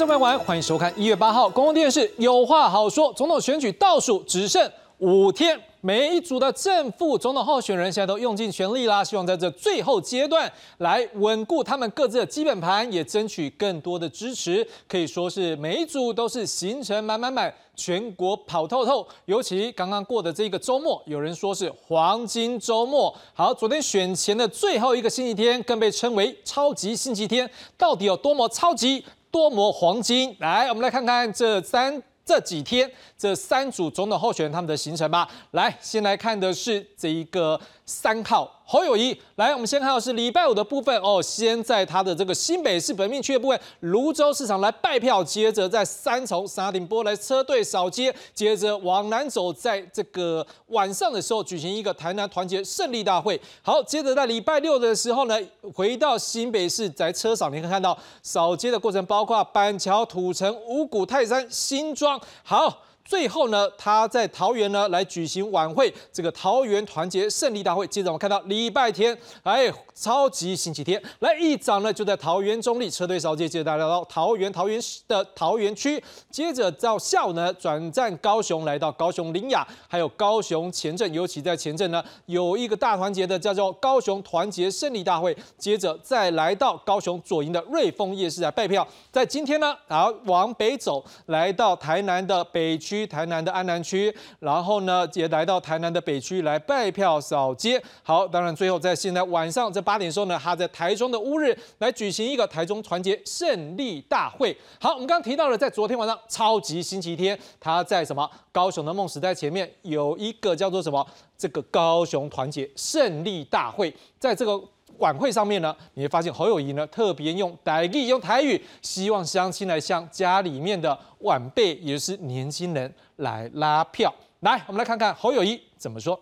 各位观众朋友，欢迎收看一月八号公共电视有话好说。总统选举倒数只剩五天，每一组的正副总统候选人现在都用尽全力啦，希望在这最后阶段来稳固他们各自的基本盘，也争取更多的支持。可以说是每一组都是行程满满满，全国跑透透。尤其刚刚过的这个周末，有人说是黄金周末。好，昨天选前的最后一个星期天，更被称为超级星期天，到底有多么超级？多磨黄金！来，我们来看看这三这几天这三组总统候选人他们的行程吧。来，先来看的是这一个三号。侯友谊，来，我们先看到是礼拜五的部分哦。先在他的这个新北市本命区的部分，泸州市场来拜票，接着在三重沙顶波来车队扫街，接着往南走，在这个晚上的时候举行一个台南团结胜利大会。好，接着在礼拜六的时候呢，回到新北市在车上，你可以看到扫街的过程，包括板桥、土城、五股、泰山、新庄。好。最后呢，他在桃园呢来举行晚会，这个桃园团结胜利大会。接着我们看到礼拜天，哎，超级星期天，来一早呢就在桃园中立车队扫街，接着大家到桃园桃园的桃园区，接着到下午呢转战高雄，来到高雄林雅，还有高雄前镇，尤其在前镇呢有一个大团结的叫做高雄团结胜利大会，接着再来到高雄左营的瑞丰夜市来拜票。在今天呢，然后往北走，来到台南的北区。区台南的安南区，然后呢也来到台南的北区来拜票扫街。好，当然最后在现在晚上这八点时候呢，他在台中的乌日来举行一个台中团结胜利大会。好，我们刚刚提到了，在昨天晚上超级星期天，他在什么高雄的梦时代前面有一个叫做什么这个高雄团结胜利大会，在这个。晚会上面呢，你会发现侯友谊呢特别用台语，用台语，希望乡亲来向家里面的晚辈，也就是年轻人来拉票。来，我们来看看侯友谊怎么说。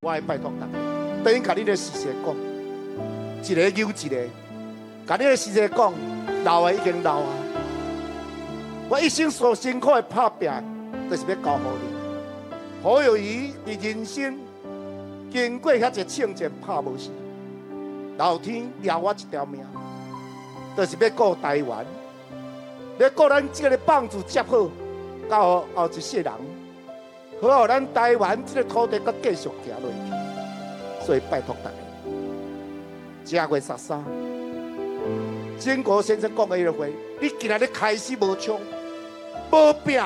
我爱拜托大家，等于甲你的事实讲，一个又一个，甲你的事实讲，老的已经老啊。我一生所辛苦的拍拼，就是要教好你。侯友谊的人生。经过遐一枪战，拍无死，老天留我一条命，就是要顾台湾，要顾咱这个棒子接好，到后一世人，好让咱台湾这个土地阁继续行落去。所以拜托大家，正月十三，建国先生讲的迄个话，你今仔日开始无枪，无拼，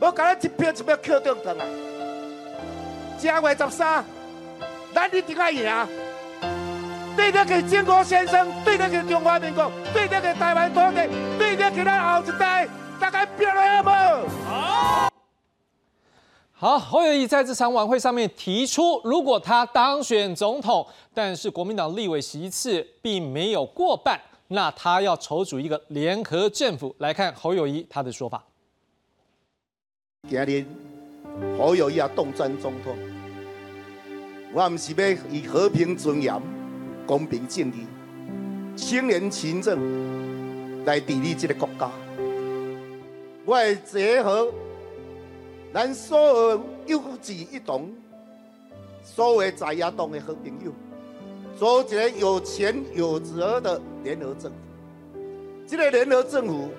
无甲咱一票一票扣中转来。正月十三。咱一定要赢，对得起建国先生，对得起中华民国，对得起台湾土地，对得起咱后一代，大家拼了好不好？好，侯友谊在这场晚会上面提出，如果他当选总统，但是国民党立委席次并没有过半，那他要筹组一个联合政府。来看侯友谊他的说法。今天侯友谊要动真总统。我唔是要以和平尊严、公平正义、清廉勤政来治理这个国家。我会结合咱所有有志一同、所有在野党的好朋友，组一个有钱有责的联合政府。这个联合政府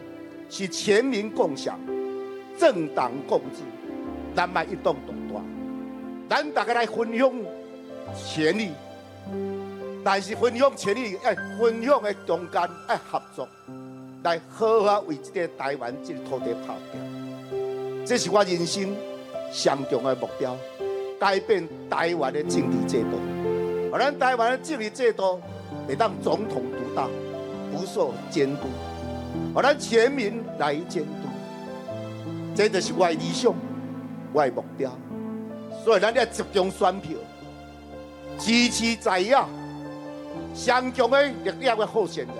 是全民共享、政党共治，咱卖一动独大，咱大家来分享。权利，但是分享权利，哎，分享的中间要合作，来好好为这个台湾这个土地打拼。这是我人生上重的目标，改变台湾的政治制度，而咱台湾的政治制度会当总统独大，不受监督，而咱全民来监督。这就是我的理想，我的目标。所以咱要集中选票。支持在野，上强的力量的候选人。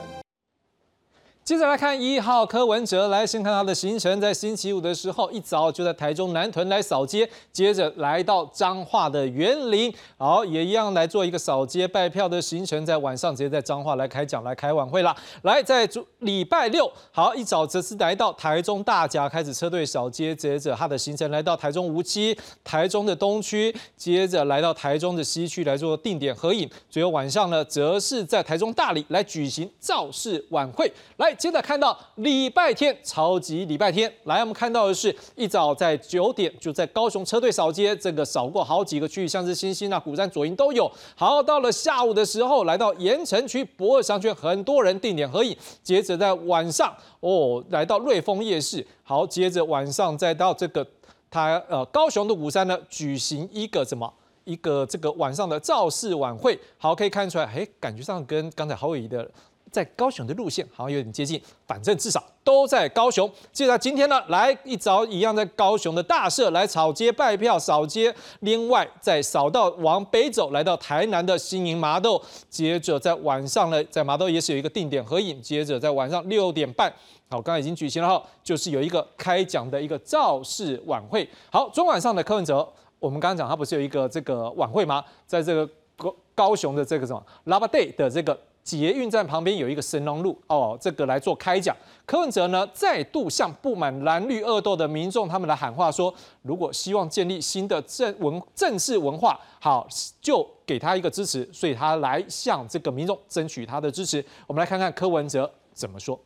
接着来看一号柯文哲，来先看他的行程，在星期五的时候一早就在台中南屯来扫街，接着来到彰化的园林，好也一样来做一个扫街拜票的行程，在晚上直接在彰化来开讲来开晚会啦。来在主礼拜六，好一早则是来到台中大甲开始车队扫街，接着他的行程来到台中无期、台中的东区，接着来到台中的西区来做定点合影，最后晚上呢则是在台中大理来举行造势晚会，来。接着看到礼拜天，超级礼拜天，来，我们看到的是一早在九点就在高雄车队扫街，这个扫过好几个区域，像是新兴啊、古山、左营都有。好，到了下午的时候，来到盐城区博尔商圈，很多人定点合影。接着在晚上，哦，来到瑞丰夜市。好，接着晚上再到这个他呃高雄的五山呢，举行一个什么？一个这个晚上的造势晚会，好，可以看出来，哎，感觉上跟刚才侯友谊的在高雄的路线好像有点接近，反正至少都在高雄。接着今天呢，来一早一样在高雄的大社来草街拜票扫街，另外再扫到往北走，来到台南的新营麻豆，接着在晚上呢，在麻豆也是有一个定点合影，接着在晚上六点半，好，刚刚已经举行了哈，就是有一个开讲的一个造势晚会。好，中晚上的柯文哲。我们刚刚讲，他不是有一个这个晚会吗？在这个高高雄的这个什么 Lava Day 的这个捷运站旁边有一个神农路哦，这个来做开讲。柯文哲呢再度向不满蓝绿恶斗的民众他们来喊话，说如果希望建立新的政文政治文化，好就给他一个支持，所以他来向这个民众争取他的支持。我们来看看柯文哲怎么说。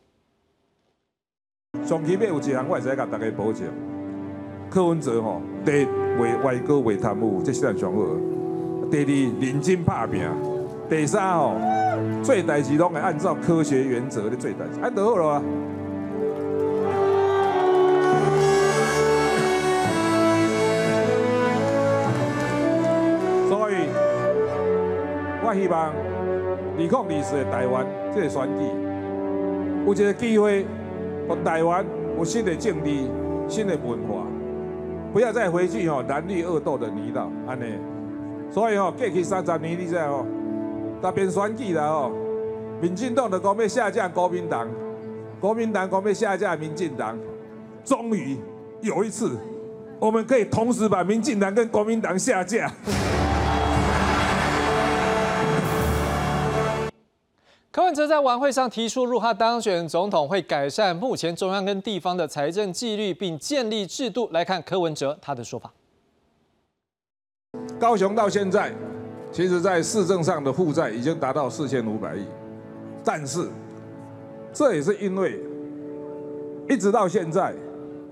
上期有一项，我会使甲大家保证，柯文哲吼第。为外交为贪污，这是上好。第二，认真拍拼。第三哦，做代志拢会按照科学原则咧做代志，安就好了啊。所以，我希望二零二四的台湾这个选举，有一个机会，让台湾有新的政治、新的文化。不要再回去吼蓝绿恶斗的泥道，安尼。所以吼过去三十年，你知哦，那边选举了吼，民进党的讲要下架国民党，国民党讲要下架民进党。终于有一次，我们可以同时把民进党跟国民党下架。柯文哲在晚会上提出，如果他当选总统，会改善目前中央跟地方的财政纪律，并建立制度。来看柯文哲他的说法：高雄到现在，其实在市政上的负债已经达到四千五百亿，但是这也是因为一直到现在，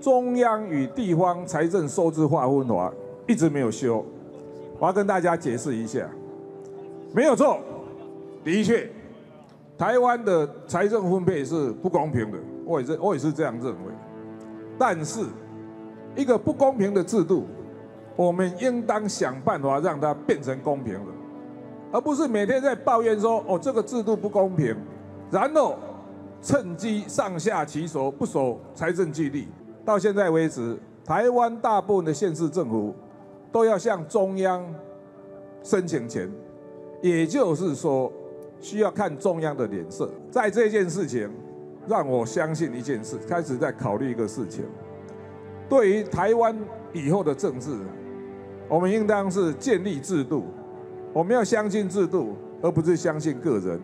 中央与地方财政收支划分法一直没有修。我要跟大家解释一下，没有错，的确。台湾的财政分配是不公平的，我也是我也是这样认为。但是，一个不公平的制度，我们应当想办法让它变成公平，而不是每天在抱怨说哦这个制度不公平，然后趁机上下其手，不守财政纪律。到现在为止，台湾大部分的县市政府都要向中央申请钱，也就是说。需要看中央的脸色，在这件事情，让我相信一件事，开始在考虑一个事情。对于台湾以后的政治，我们应当是建立制度，我们要相信制度，而不是相信个人。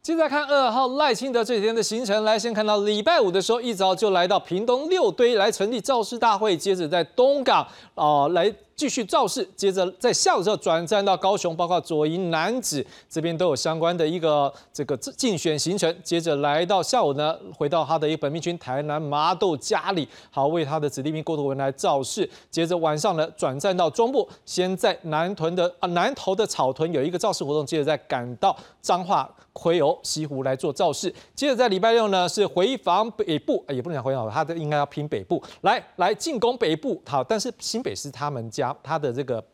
接着看二号赖清德这几天的行程，来先看到礼拜五的时候，一早就来到屏东六堆来成立造势大会，接着在东港啊来。继续造势，接着在下午时候转战到高雄，包括左营、男子这边都有相关的一个这个竞选行程。接着来到下午呢，回到他的一个本命军台南麻豆家里，好为他的子弟兵郭图文来造势。接着晚上呢，转战到中部，先在南屯的啊南投的草屯有一个造势活动，接着再赶到彰化魁欧西湖来做造势。接着在礼拜六呢，是回防北部，也不能讲回防，他的应该要拼北部，来来进攻北部。好，但是新北是他们家。他的这个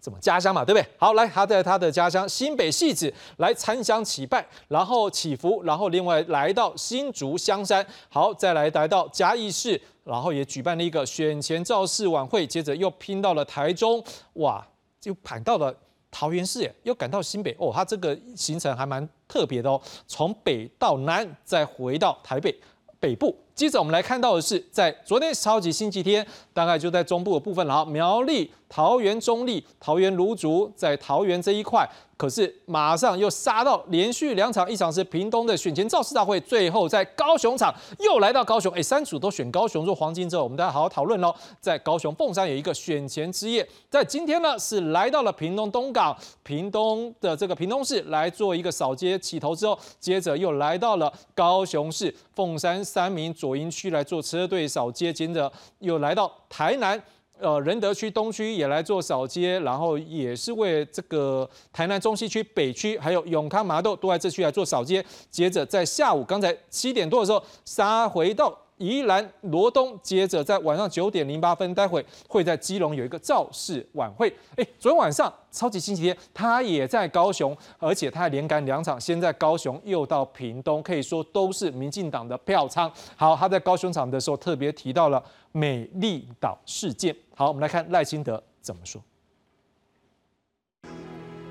怎么家乡嘛，对不对？好，来他在他的家乡新北戏子来参香祈拜，然后祈福，然后另外来到新竹香山，好，再来来到嘉义市，然后也举办了一个选前造势晚会，接着又拼到了台中，哇，就盘到了桃园市，耶又赶到新北，哦，他这个行程还蛮特别的哦，从北到南，再回到台北北部。接着我们来看到的是，在昨天超级星期天，大概就在中部的部分了，苗栗、桃园中立、桃园芦竹，在桃园这一块。可是马上又杀到连续两场，一场是屏东的选前造势大会，最后在高雄场又来到高雄，哎，三组都选高雄做黄金之后，我们大家好好讨论喽。在高雄凤山有一个选前之夜，在今天呢是来到了屏东东港，屏东的这个屏东市来做一个扫街起头之后，接着又来到了高雄市凤山三民左营区来做车队扫街，接着又来到台南。呃，仁德区东区也来做扫街，然后也是为这个台南中西区、北区，还有永康麻豆都在这区来做扫街。接着在下午刚才七点多的时候，杀回到。宜兰罗东，接着在晚上九点零八分，待会会在基隆有一个造势晚会。哎，昨天晚上超级星期天，他也在高雄，而且他还连赶两场，先在高雄，又到屏东，可以说都是民进党的票仓。好，他在高雄场的时候特别提到了美丽岛事件。好，我们来看赖清德怎么说。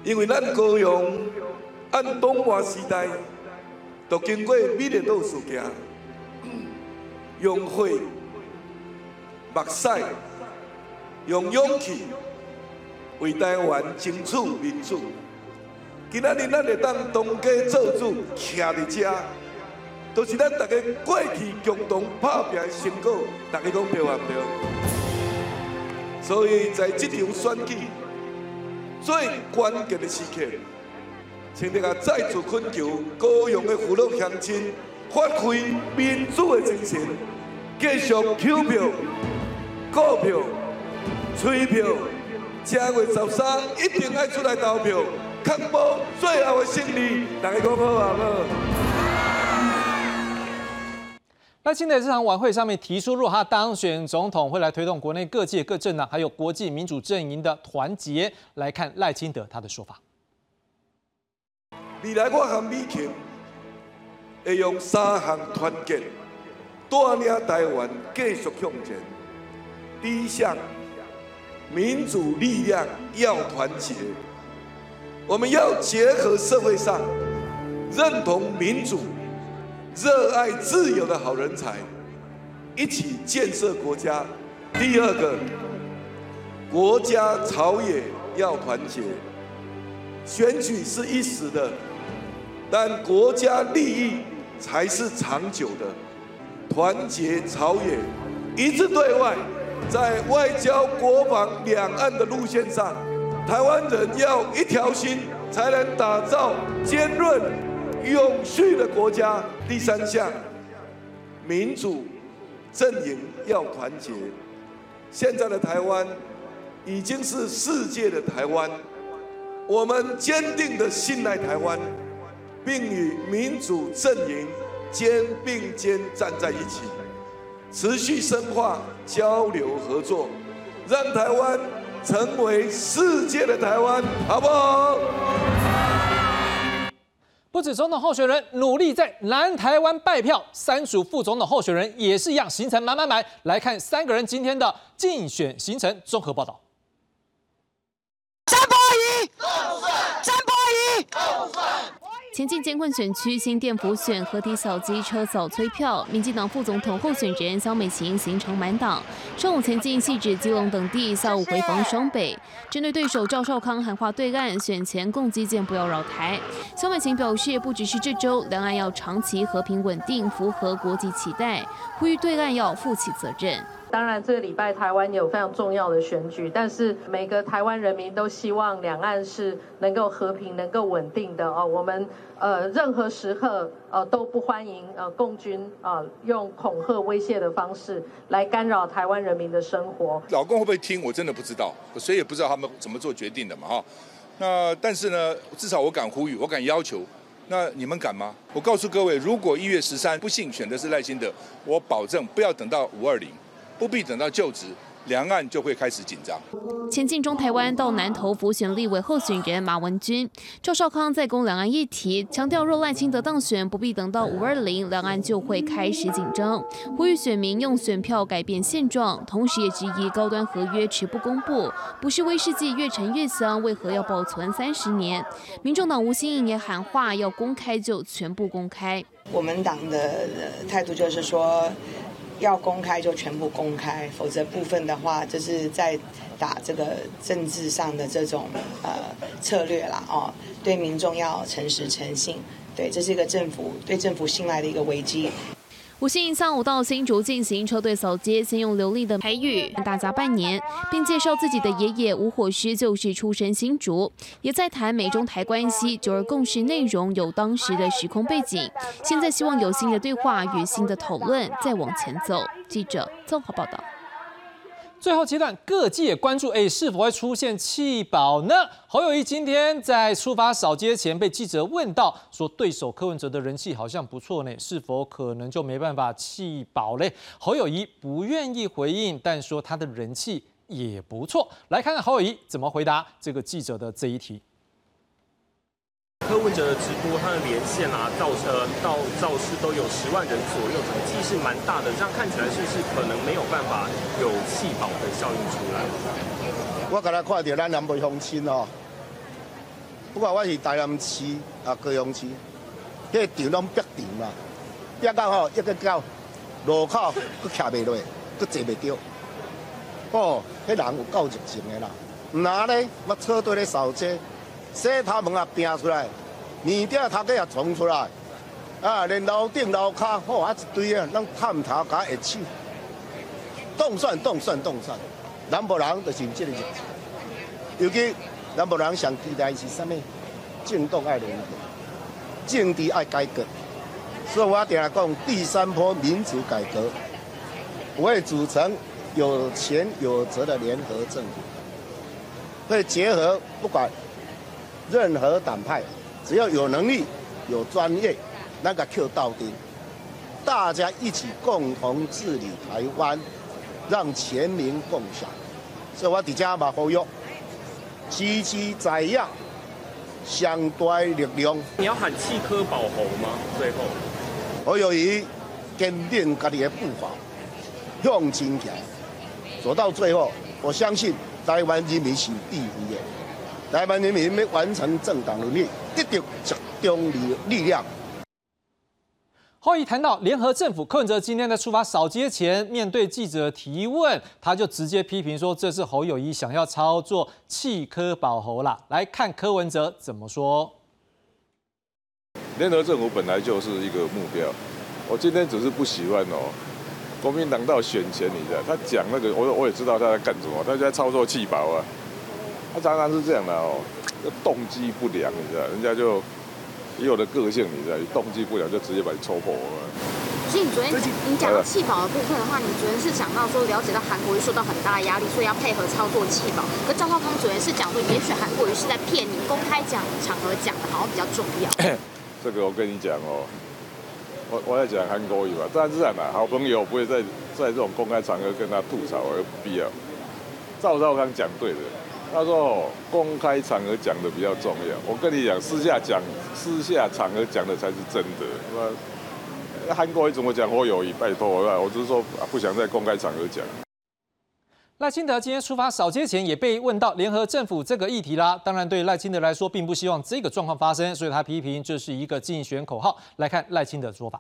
因为咱高雄按东华时代都经过美丽岛事件。用血、目屎、用勇气为台湾争取民主。今仔日咱会当当家做主，徛伫遮，都是咱大家过去共同打拼的成果。大家讲对唔对？所以在这场选举最关键的时刻，请大家再次恳求高雄的父老乡亲。发挥民主的精神，继续扣票、告票、催票，正月十三一定要出来投票，确保最后的胜利。大家讲好啊！那现在这场晚会上面提出，如果他当选总统，会来推动国内各界各政党还有国际民主阵营的团结。来看赖清德他的说法。未来我和美琴。会用三项团结带领台湾继续向前。第一项，民主力量要团结，我们要结合社会上认同民主、热爱自由的好人才，一起建设国家。第二个，国家朝野要团结，选举是一时的，但国家利益。才是长久的团结朝野，一致对外，在外交、国防、两岸的路线上，台湾人要一条心，才能打造坚韧、永续的国家。第三项，民主阵营要团结。现在的台湾已经是世界的台湾，我们坚定的信赖台湾。并与民主阵营肩并肩站在一起，持续深化交流合作，让台湾成为世界的台湾，好不好？不止总统候选人努力在南台湾拜票，三组副总统候选人也是一样，行程满满满。来看三个人今天的竞选行程综合报道。张伯仪，张伯仪，前进监控选区新店府选合体小机车早催票，民进党副总统候选人萧美琴行程满档。上午前进细致基隆等地，下午回防双北。针对对手赵少康喊话对岸选前共击剑不要扰台，萧美琴表示不只是这周，两岸要长期和平稳定，符合国际期待，呼吁对岸要负起责任。当然，这个礼拜台湾有非常重要的选举，但是每个台湾人民都希望两岸是能够和平、能够稳定的哦。我们呃任何时刻呃都不欢迎呃共军啊用恐吓威胁的方式来干扰台湾人民的生活。老公会不会听？我真的不知道，谁也不知道他们怎么做决定的嘛哈。那但是呢，至少我敢呼吁，我敢要求。那你们敢吗？我告诉各位，如果一月十三不幸选的是赖清德，我保证不要等到五二零。不必等到就职，两岸就会开始紧张。前进中台湾到南投辅选立委候选人马文君、赵少康在攻两岸议题，强调若赖清德当选，不必等到五二零，两岸就会开始紧张，呼吁选民用选票改变现状，同时也质疑高端合约迟不公布，不是威士忌越陈越香，为何要保存三十年？民众党吴新颖也喊话，要公开就全部公开。我们党的态度就是说。要公开就全部公开，否则部分的话，就是在打这个政治上的这种呃策略啦哦。对民众要诚实诚信，对，这是一个政府对政府信赖的一个危机。吴新颖上午到新竹进行车队扫街，先用流利的台语大家拜年，并介绍自己的爷爷吴火师就是出身新竹，也在谈美中台关系、九二共识内容有当时的时空背景。现在希望有新的对话与新的讨论，再往前走。记者综合报道。最后阶段，各界也关注，哎，是否会出现弃保呢？侯友谊今天在出发扫街前被记者问到，说对手柯文哲的人气好像不错呢，是否可能就没办法弃保嘞？侯友谊不愿意回应，但说他的人气也不错。来看看侯友谊怎么回答这个记者的这一题。柯文哲的直播，他的连线啊，造车到造势都有十万人左右，总计是蛮大的。这样看起来是不是可能没有办法有气保的效应出来？我刚才看到咱南北乡亲哦，不管我是台南市啊高雄市，迄场拢逼场嘛，逼到吼一个到路口佫徛袂落，佫坐袂着。哦，迄人有够热情的啦。那呢，我车队咧扫街。洗头门啊，拼出来，面顶头壳也冲出来，啊，连楼顶楼骹，好啊一堆啊，咱探头加下手，动算动算动算，南部人就是这个日子，尤其南部人上期待是啥物？政党爱联合，政治爱改革，所以我定来讲第三波民主改革，我会组成有钱有责的联合政府，会结合不管。任何党派，只要有能力、有专业，那个 Q 到底，大家一起共同治理台湾，让全民共享。所以我伫遮嘛呼吁，积极在样，相对力量。你要喊弃科保侯吗？最后，我由于坚定家己的步伐，向前行，走到最后，我相信台湾人民是第一的。台湾人民要完成政党轮力，得到集中力力量。后裔谈到联合政府，柯文哲今天在出发扫街前，面对记者提问，他就直接批评说：“这是侯友谊想要操作弃科保侯啦。”来看柯文哲怎么说。联合政府本来就是一个目标，我今天只是不喜欢哦，国民党到选前，你知道他讲那个，我我也知道他在干什么，他在操作弃保啊。他常常是这样的哦，动机不良，你知道，人家就有的个性，你知道，动机不良就直接把你戳破了。可是你昨天你讲到气保的部分的话，你昨天是讲到说了解到韩国瑜受到很大的压力，所以要配合操作气保。可赵少康昨天是讲说，也许韩国瑜是在骗你，公开讲场合讲的好像比较重要。这个我跟你讲哦，我我在讲韩国瑜吧，但是啊，好朋友不会在在这种公开场合跟他吐槽，有必要。赵少康讲对的。他说：“公开场合讲的比较重要。我跟你讲，私下讲、私下场合讲的才是真的。那韩国怎么讲？我友谊，拜托我，我只是说不想在公开场合讲。”赖清德今天出发扫街前也被问到联合政府这个议题啦。当然，对赖清德来说，并不希望这个状况发生，所以他批评这是一个竞选口号。来看赖清德的说法。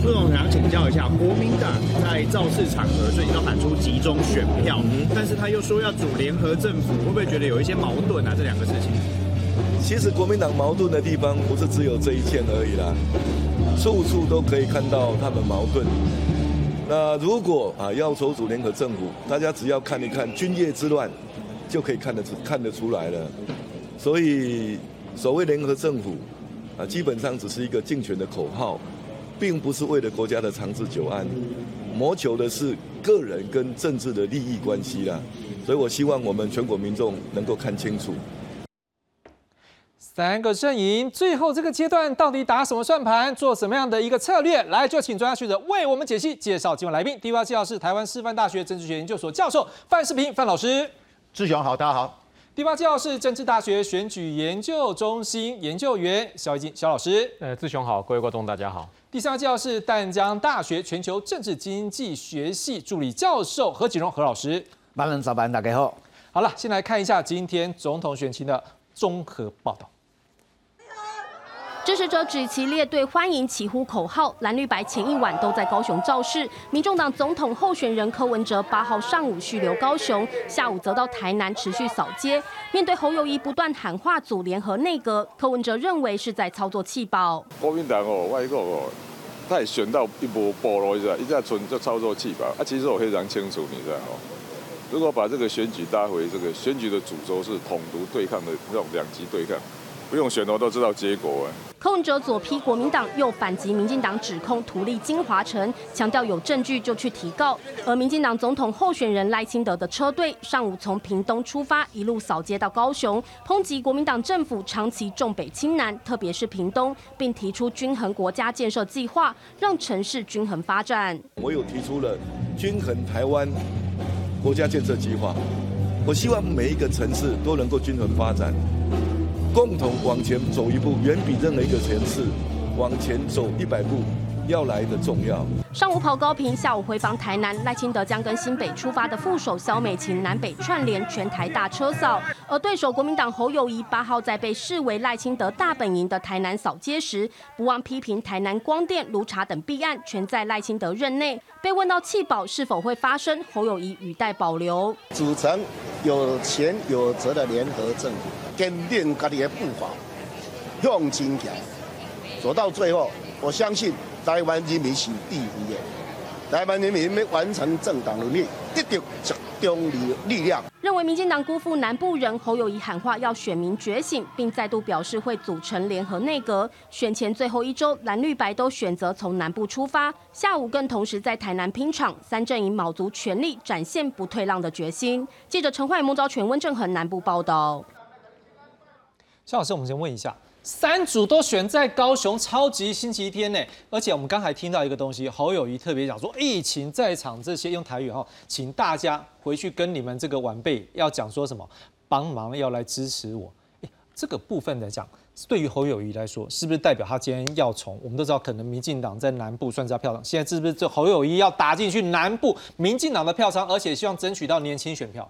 副总想请教一下，国民党在造势场合最近都喊出集中选票，但是他又说要组联合政府，会不会觉得有一些矛盾啊？这两个事情，其实国民党矛盾的地方不是只有这一件而已啦，处处都可以看到他们矛盾。那如果啊要筹组联合政府，大家只要看一看军业之乱，就可以看得出看得出来了。所以所谓联合政府啊，基本上只是一个竞选的口号。并不是为了国家的长治久安，谋求的是个人跟政治的利益关系啦。所以我希望我们全国民众能够看清楚。三个阵营最后这个阶段到底打什么算盘，做什么样的一个策略？来，就请专家学者为我们解析。介绍今晚来宾，第一位介绍是台湾师范大学政治学研究所教授范世平范老师。志雄好，大家好。第八介绍是政治大学选举研究中心研究员肖一金肖老师。呃，志雄好，各位观众大家好。第三位介绍是淡江大学全球政治经济学系助理教授何景荣何老师。班人早班，大家好。好了，先来看一下今天总统选情的综合报道。支持者举旗列队欢迎，齐呼口号。蓝绿白前一晚都在高雄造势。民众党总统候选人柯文哲八号上午续留高雄，下午则到台南持续扫街。面对侯友谊不断喊话组联合内阁，柯文哲认为是在操作气保。国民党哦，外国哦，他也选到一波波了，一下一下纯就操作气保。啊，其实我非常清楚，你知道哦，如果把这个选举搭回这个选举的主轴是统独对抗的这种两极对抗。不用选我都知道结果哎。柯文哲左批国民党，右反击民进党指控图利金华城，强调有证据就去提告。而民进党总统候选人赖清德的车队上午从屏东出发，一路扫街到高雄，抨击国民党政府长期重北轻南，特别是屏东，并提出均衡国家建设计划，让城市均衡发展。我有提出了均衡台湾国家建设计划，我希望每一个城市都能够均衡发展。共同往前走一步，远比任何一个城市往前走一百步。要来的重要。上午跑高平，下午回访台南，赖清德将跟新北出发的副手萧美琴南北串联，全台大车扫。而对手国民党侯友谊八号在被视为赖清德大本营的台南扫街时，不忘批评台南光电、卢茶等弊案全在赖清德任内。被问到弃保是否会发生，侯友谊语带保留。组成有钱有责的联合政府。坚定家己的步伐，向前行，走到最后，我相信台湾人民是第一的。台湾人民要完成政党努力，得到集中力力量。认为民进党辜负南部人，侯友谊喊话要选民觉醒，并再度表示会组成联合内阁。选前最后一周，蓝绿白都选择从南部出发，下午更同时在台南拼场，三阵营卯足全力展现不退让的决心。记者陈焕、孟昭全、温正恒南部报道。肖老师，我们先问一下，三组都选在高雄超级星期天呢，而且我们刚才听到一个东西，侯友谊特别讲说，疫情在场这些用台语哈，请大家回去跟你们这个晚辈要讲说什么，帮忙要来支持我。这个部分来讲，对于侯友谊来说，是不是代表他今天要从我们都知道，可能民进党在南部算是票仓，现在是不是这侯友谊要打进去南部民进党的票仓，而且希望争取到年轻选票？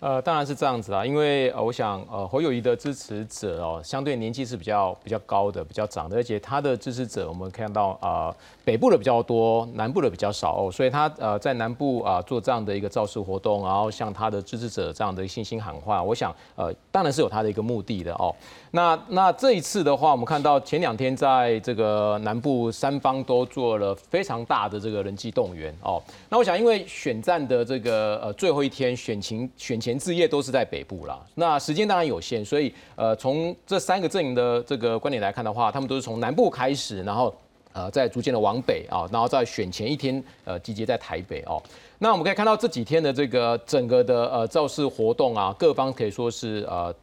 呃，当然是这样子啊，因为呃，我想呃，侯友谊的支持者哦，相对年纪是比较比较高的，比较长的，而且他的支持者我们看到啊，北部的比较多，南部的比较少，所以他呃在南部啊做这样的一个造势活动，然后向他的支持者这样的信心喊话，我想呃，当然是有他的一个目的的哦。那那这一次的话，我们看到前两天在这个南部三方都做了非常大的这个人机动员哦。那我想，因为选战的这个呃最后一天选情选前置业都是在北部啦，那时间当然有限，所以呃从这三个阵营的这个观点来看的话，他们都是从南部开始，然后呃在逐渐的往北啊，然后在选前一天呃集结在台北哦。那我们可以看到这几天的这个整个的呃造势活动啊，各方可以说是呃。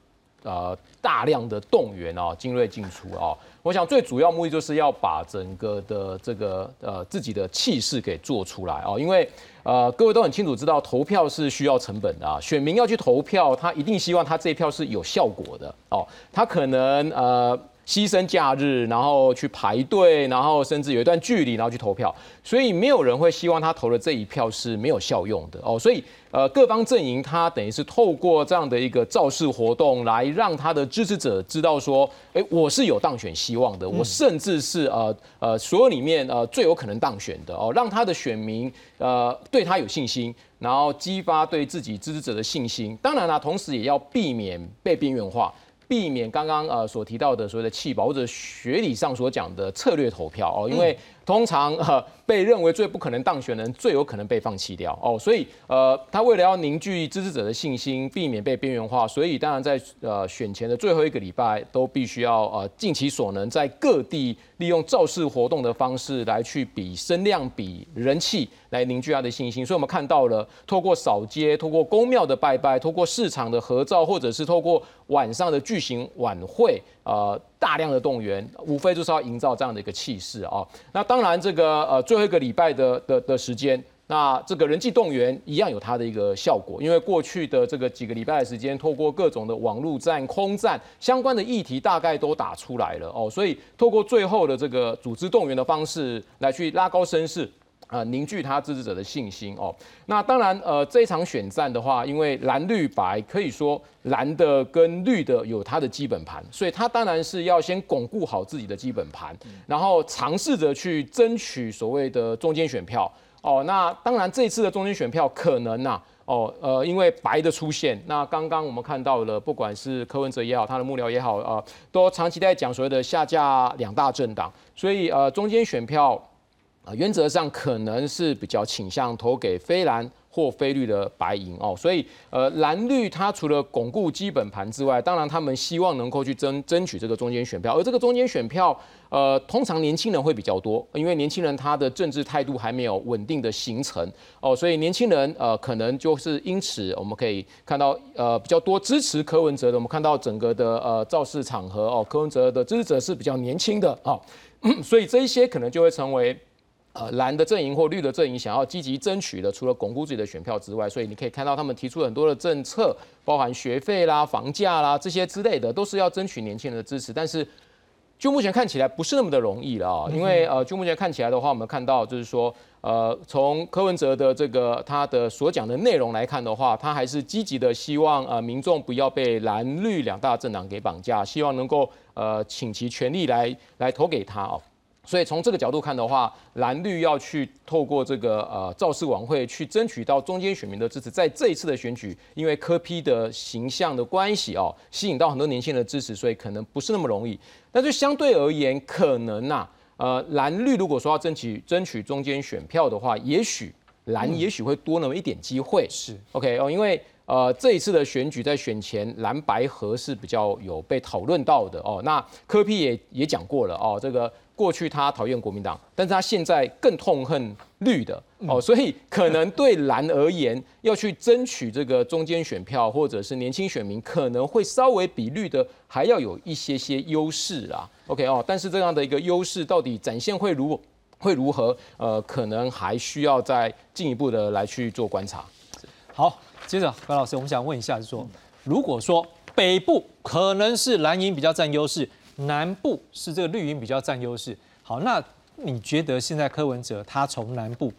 呃，大量的动员哦，精锐进出哦，我想最主要目的就是要把整个的这个呃自己的气势给做出来哦，因为呃各位都很清楚知道投票是需要成本的啊，选民要去投票，他一定希望他这一票是有效果的哦，他可能呃。牺牲假日，然后去排队，然后甚至有一段距离，然后去投票，所以没有人会希望他投的这一票是没有效用的哦。所以，呃，各方阵营他等于是透过这样的一个造势活动，来让他的支持者知道说，哎，我是有当选希望的，我甚至是呃呃所有里面呃最有可能当选的哦，让他的选民呃对他有信心，然后激发对自己支持者的信心。当然了，同时也要避免被边缘化。避免刚刚呃所提到的所谓的弃保或者学理上所讲的策略投票哦，因为通常呃被认为最不可能当选的人，最有可能被放弃掉哦。所以呃，他为了要凝聚支持者的信心，避免被边缘化，所以当然在呃选前的最后一个礼拜，都必须要呃尽其所能，在各地利用造势活动的方式来去比声量、比人气，来凝聚他的信心。所以我们看到了，透过扫街、透过公庙的拜拜、透过市场的合照，或者是透过晚上的巨型晚会，呃，大量的动员，无非就是要营造这样的一个气势啊。那当然，这个呃最后一个礼拜的的的时间，那这个人际动员一样有它的一个效果，因为过去的这个几个礼拜的时间，透过各种的网络战、空战相关的议题，大概都打出来了哦。所以透过最后的这个组织动员的方式来去拉高声势。呃，凝聚他支持者的信心哦。那当然，呃，这一场选战的话，因为蓝绿白可以说蓝的跟绿的有它的基本盘，所以他当然是要先巩固好自己的基本盘，然后尝试着去争取所谓的中间选票哦。那当然，这次的中间选票可能呐，哦，呃，因为白的出现，那刚刚我们看到了，不管是柯文哲也好，他的幕僚也好，呃，都长期在讲所谓的下架两大政党，所以呃，中间选票。啊，原则上可能是比较倾向投给非蓝或非绿的白银哦，所以呃蓝绿它除了巩固基本盘之外，当然他们希望能够去争争取这个中间选票，而这个中间选票呃通常年轻人会比较多，因为年轻人他的政治态度还没有稳定的形成。哦，所以年轻人呃可能就是因此我们可以看到呃比较多支持柯文哲的，我们看到整个的呃造势场合哦，柯文哲的支持者是比较年轻的哦，所以这一些可能就会成为。呃，蓝的阵营或绿的阵营想要积极争取的，除了巩固自己的选票之外，所以你可以看到他们提出很多的政策，包含学费啦、房价啦这些之类的，都是要争取年轻人的支持。但是就目前看起来不是那么的容易了啊，因为呃，就目前看起来的话，我们看到就是说，呃，从柯文哲的这个他的所讲的内容来看的话，他还是积极的希望呃民众不要被蓝绿两大政党给绑架，希望能够呃请其全力来来投给他哦。所以从这个角度看的话，蓝绿要去透过这个呃造势晚会去争取到中间选民的支持，在这一次的选举，因为柯批的形象的关系哦，吸引到很多年轻人的支持，所以可能不是那么容易。但是相对而言，可能呐，呃蓝绿如果说要争取争取中间选票的话，也许蓝也许会多那么一点机会。是 OK 哦，因为。呃，这一次的选举在选前蓝白合是比较有被讨论到的哦。那柯批也也讲过了哦，这个过去他讨厌国民党，但是他现在更痛恨绿的哦，所以可能对蓝而言，要去争取这个中间选票或者是年轻选民，可能会稍微比绿的还要有一些些优势啊。OK 哦，但是这样的一个优势到底展现会如会如何？呃，可能还需要再进一步的来去做观察。好。接着，白老师，我们想问一下，就是说，如果说北部可能是蓝营比较占优势，南部是这个绿营比较占优势，好，那你觉得现在柯文哲他从南部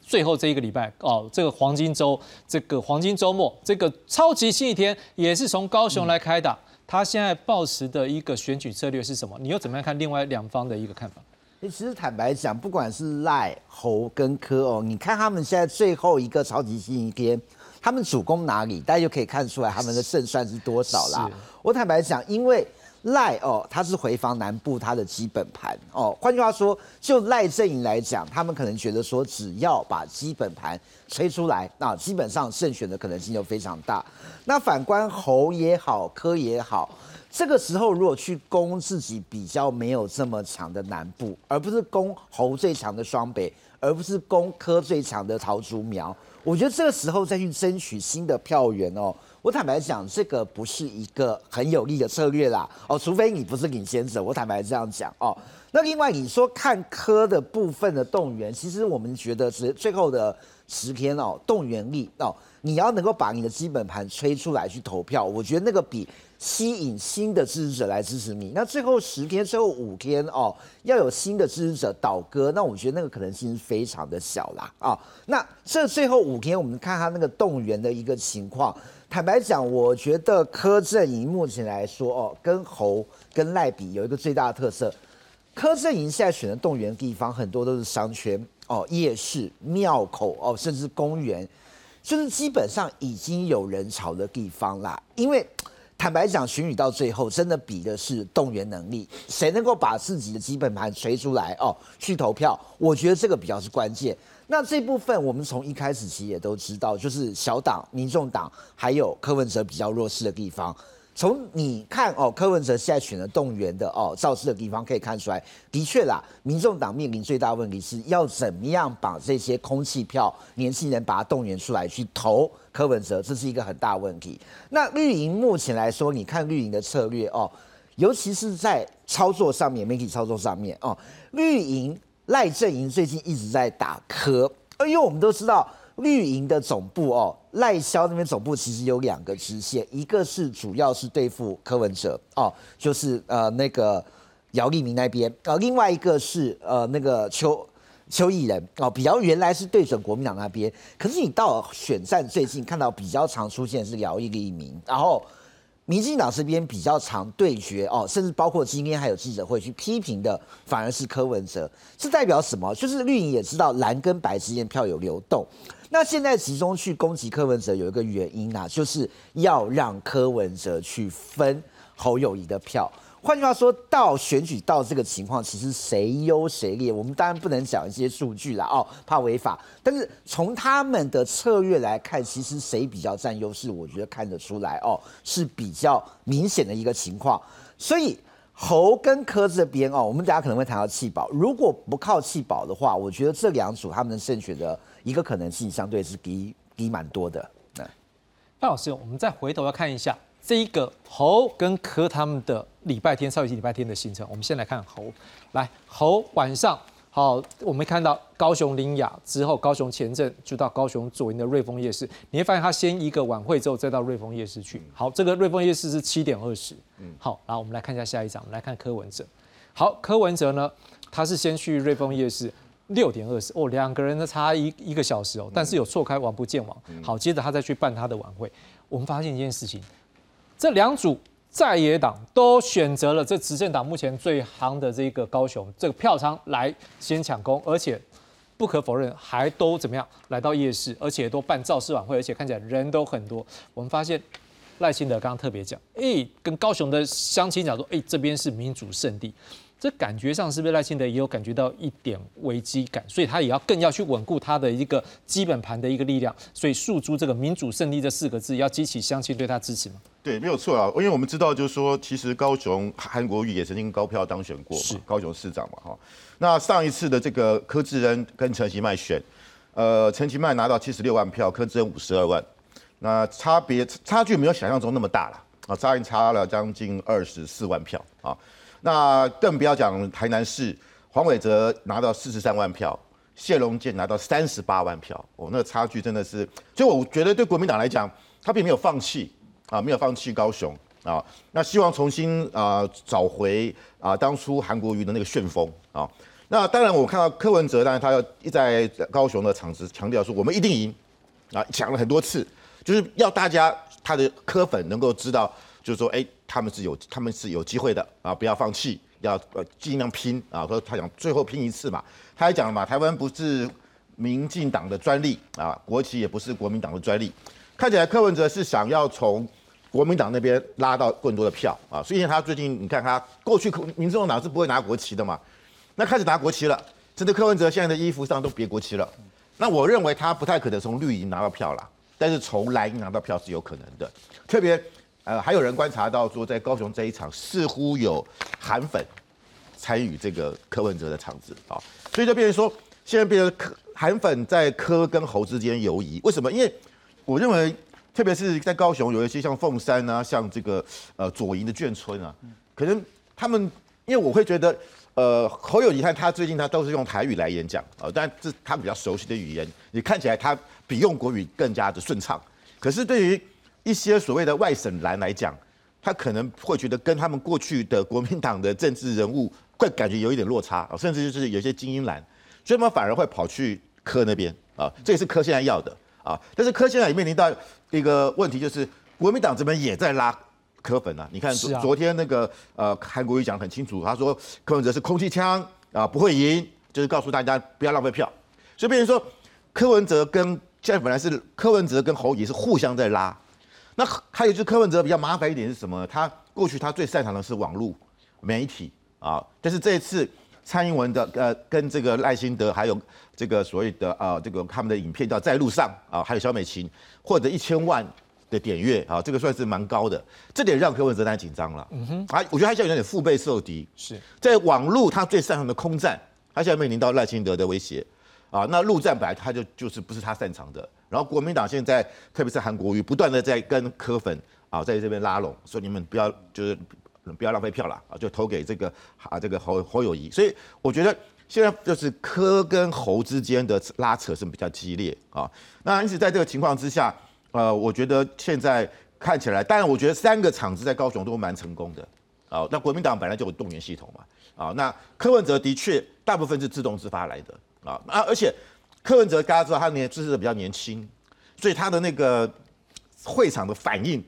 最后这一个礼拜哦，这个黄金周，这个黄金周末，这个超级星期天也是从高雄来开打，他现在抱持的一个选举策略是什么？你又怎么样看另外两方的一个看法？其实坦白讲，不管是赖侯跟柯哦，你看他们现在最后一个超级星期天。他们主攻哪里，大家就可以看出来他们的胜算是多少啦。我坦白讲，因为赖哦，他是回防南部他的基本盘哦。换句话说，就赖阵营来讲，他们可能觉得说，只要把基本盘吹出来，那基本上胜选的可能性就非常大。那反观侯也好，柯也好，这个时候如果去攻自己比较没有这么强的南部，而不是攻侯最强的双北，而不是攻柯最强的桃竹苗。我觉得这个时候再去争取新的票源哦，我坦白讲，这个不是一个很有利的策略啦哦，除非你不是领先者，我坦白这样讲哦。那另外你说看科的部分的动员，其实我们觉得是最后的十天哦，动员力哦，你要能够把你的基本盘吹出来去投票，我觉得那个比。吸引新的支持者来支持你，那最后十天、最后五天哦，要有新的支持者倒戈，那我觉得那个可能性是非常的小啦啊。那这最后五天，我们看他那个动员的一个情况，坦白讲，我觉得柯震营目前来说哦，跟侯跟赖比有一个最大的特色，柯震营现在选的动员地方很多都是商圈哦、夜市、庙口哦，甚至公园，就是基本上已经有人潮的地方啦，因为。坦白讲，选举到最后，真的比的是动员能力，谁能够把自己的基本盘锤出来哦，去投票，我觉得这个比较是关键。那这部分我们从一开始其实也都知道，就是小党、民众党还有柯文哲比较弱势的地方。从你看哦，柯文哲现在选的动员的哦造势的地方可以看出来，的确啦，民众党面临最大问题是要怎么样把这些空气票年轻人把它动员出来去投柯文哲，这是一个很大问题。那绿营目前来说，你看绿营的策略哦，尤其是在操作上面，媒体操作上面哦，绿营赖阵营最近一直在打柯，因为我们都知道。绿营的总部哦，赖萧那边总部其实有两个支线，一个是主要是对付柯文哲哦，就是呃那个姚立明那边，呃，另外一个是呃那个邱邱毅人哦，比较原来是对准国民党那边，可是你到选战最近看到比较常出现是姚立明，然后。民进党这边比较常对决哦，甚至包括今天还有记者会去批评的，反而是柯文哲。是代表什么？就是绿营也知道蓝跟白之间票有流动。那现在集中去攻击柯文哲，有一个原因啊，就是要让柯文哲去分侯友谊的票。换句话说，到选举到这个情况，其实谁优谁劣，我们当然不能讲一些数据了哦，怕违法。但是从他们的策略来看，其实谁比较占优势，我觉得看得出来哦，是比较明显的一个情况。所以侯跟柯这边哦，我们大家可能会谈到弃保，如果不靠弃保的话，我觉得这两组他们的胜选的一个可能性相对是低低蛮多的。那范老师，我们再回头要看一下。这一个猴跟柯他们的礼拜天，上一期礼拜天的行程，我们先来看猴。来，猴晚上好，我们看到高雄林雅之后，高雄前镇就到高雄左营的瑞丰夜市。你会发现他先一个晚会之后，再到瑞丰夜市去。好，这个瑞丰夜市是七点二十。嗯，好，然后我们来看一下下一张，我们来看柯文哲。好，柯文哲呢，他是先去瑞丰夜市，六点二十哦，两个人呢差一一个小时哦，但是有错开王不见王。好，接着他再去办他的晚会。我们发现一件事情。这两组在野党都选择了这执政党目前最行的这个高雄这个票仓来先抢攻，而且不可否认还都怎么样来到夜市，而且都办造势晚会，而且看起来人都很多。我们发现赖清德刚刚特别讲，哎，跟高雄的乡亲讲说，哎，这边是民主圣地。这感觉上是不是赖清德也有感觉到一点危机感，所以他也要更要去稳固他的一个基本盘的一个力量，所以诉诸这个民主胜利这四个字，要激起乡亲对他支持吗？对，没有错啊，因为我们知道就是说，其实高雄韩国瑜也曾经高票当选过，是高雄市长嘛，哈。那上一次的这个柯志恩跟陈其迈选，呃，陈其迈拿到七十六万票，柯志恩五十二万，那差别差距没有想象中那么大了啊，差差了将近二十四万票啊。那更不要讲台南市黄伟哲拿到四十三万票，谢龙健拿到三十八万票，哦，那个差距真的是，所以我觉得对国民党来讲，他并没有放弃啊，没有放弃高雄啊，那希望重新啊找回啊当初韩国瑜的那个旋风啊。那当然我看到柯文哲，当然他要一在高雄的场子强调说我们一定赢啊，讲了很多次，就是要大家他的柯粉能够知道。就是说，哎，他们是有，他们是有机会的啊！不要放弃，要呃尽量拼啊！说他讲最后拼一次嘛，他还讲了嘛，台湾不是民进党的专利啊，国旗也不是国民党的专利。看起来柯文哲是想要从国民党那边拉到更多的票啊，所以他最近你看他过去民众党是不会拿国旗的嘛，那开始拿国旗了，甚至柯文哲现在的衣服上都别国旗了。那我认为他不太可能从绿营拿到票了，但是从蓝营拿到票是有可能的，特别。呃，还有人观察到说，在高雄这一场似乎有韩粉参与这个柯文哲的场子啊，所以就变成说，现在变成柯韩粉在柯跟侯之间游移。为什么？因为我认为，特别是在高雄有一些像凤山啊，像这个呃左营的眷村啊，可能他们因为我会觉得，呃，侯友谊看他最近他都是用台语来演讲啊，但这他比较熟悉的语言，你看起来他比用国语更加的顺畅。可是对于一些所谓的外省蓝来讲，他可能会觉得跟他们过去的国民党的政治人物会感觉有一点落差啊甚至就是有些精英蓝，所以他们反而会跑去柯那边啊，这也是柯现在要的啊。但是柯现在也面临到一个问题，就是国民党这边也在拉柯粉啊。你看昨昨天那个呃韩国瑜讲很清楚，他说柯文哲是空气枪啊，不会赢，就是告诉大家不要浪费票。所以变成说柯文哲跟现在本来是柯文哲跟侯乙是互相在拉。那还有就是柯文哲比较麻烦一点是什么？他过去他最擅长的是网络媒体啊，但是这一次蔡英文的呃跟这个赖清德还有这个所谓的啊这个他们的影片叫在路上啊，还有小美琴获得一千万的点阅啊，这个算是蛮高的，这点让柯文哲太紧张了。嗯哼，啊，我觉得他现在有点腹背受敌，是在网络他最擅长的空战，他现在面临到赖清德的威胁啊，那陆战本来他就就是不是他擅长的。然后国民党现在，特别是韩国瑜，不断的在跟柯粉啊，在这边拉拢，说你们不要就是不要浪费票了啊，就投给这个啊这个侯侯友谊。所以我觉得现在就是柯跟侯之间的拉扯是比较激烈啊。那因此在这个情况之下，呃，我觉得现在看起来，当然我觉得三个场子在高雄都蛮成功的啊。那国民党本来就有动员系统嘛啊，那柯文哲的确大部分是自动自发来的啊啊，而且。柯文哲大家知道他年支持的比较年轻，所以他的那个会场的反应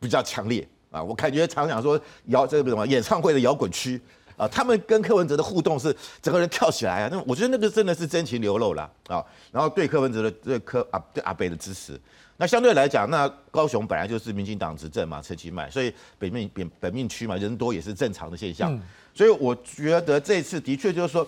比较强烈啊。我感觉常常说摇这个什么演唱会的摇滚区啊，他们跟柯文哲的互动是整个人跳起来啊。那我觉得那个真的是真情流露了啊。然后对柯文哲的对柯啊对阿北的支持，那相对来讲，那高雄本来就是民进党执政嘛，陈其迈，所以北面本本命区嘛，人多也是正常的现象。所以我觉得这次的确就是说，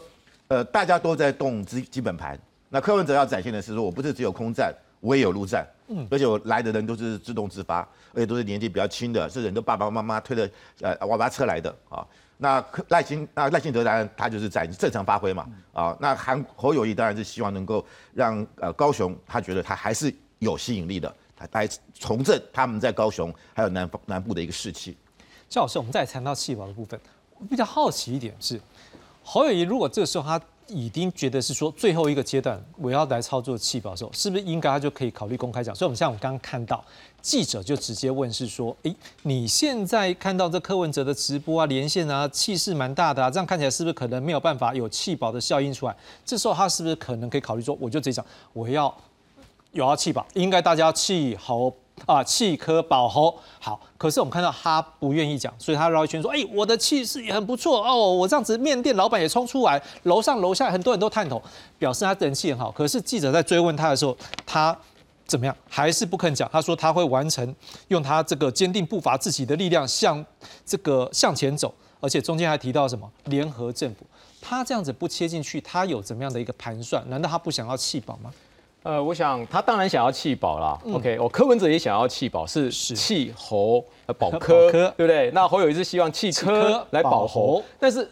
呃，大家都在动基基本盘。那柯文哲要展现的是说，我不是只有空战，我也有陆战，嗯，而且我来的人都是自动自发，而且都是年纪比较轻的，是人都爸爸妈妈推的呃娃娃车来的啊。那赖清那赖清德当然他就是在正常发挥嘛啊。那韩侯友谊当然是希望能够让呃高雄他觉得他还是有吸引力的，他来重振他们在高雄还有南方南部的一个士气。赵老师，我们再谈到气保的部分，我比较好奇一点是，侯友谊如果这个时候他。已经觉得是说最后一个阶段，我要来操作气保的时候，是不是应该他就可以考虑公开讲？所以，我们像我们刚刚看到记者就直接问是说：，诶，你现在看到这柯文哲的直播啊、连线啊，气势蛮大的啊，这样看起来是不是可能没有办法有气保的效应出来？这时候他是不是可能可以考虑说，我就直接讲，我要有要气保，应该大家弃好。啊，气科保侯好，可是我们看到他不愿意讲，所以他绕一圈说：“哎，我的气势也很不错哦，我这样子面店老板也冲出来，楼上楼下很多人都探头，表示他人气很好。”可是记者在追问他的时候，他怎么样？还是不肯讲。他说他会完成，用他这个坚定步伐自己的力量向这个向前走，而且中间还提到什么联合政府。他这样子不切进去，他有怎么样的一个盘算？难道他不想要气保吗？呃，我想他当然想要弃保啦。OK，我柯文哲也想要弃保，是弃侯保 柯，对不对？那侯友谊是希望弃柯来保侯，但是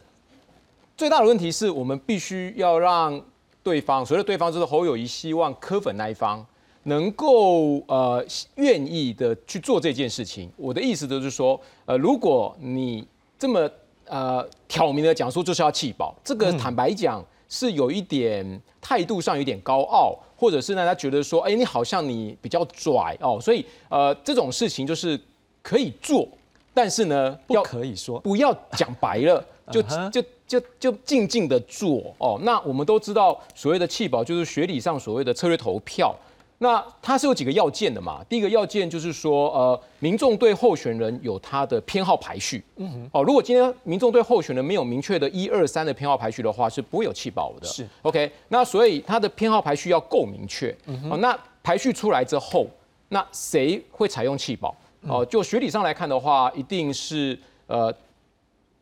最大的问题是我们必须要让对方，所谓的对方就是侯友谊，希望柯粉那一方能够呃愿意的去做这件事情。我的意思就是说，呃，如果你这么呃挑明的讲说就是要弃保，这个坦白讲。是有一点态度上有点高傲，或者是呢，他觉得说，哎，你好像你比较拽哦，所以呃，这种事情就是可以做，但是呢，不可以说，不要讲白了，就就就就静静的做哦。那我们都知道，所谓的弃保就是学理上所谓的策略投票。那它是有几个要件的嘛？第一个要件就是说，呃，民众对候选人有他的偏好排序。嗯哼。哦，如果今天民众对候选人没有明确的一二三的偏好排序的话，是不会有弃保的。是。OK，那所以他的偏好排序要够明确。嗯哼。哦，那排序出来之后，那谁会采用弃保？哦，就学理上来看的话，一定是呃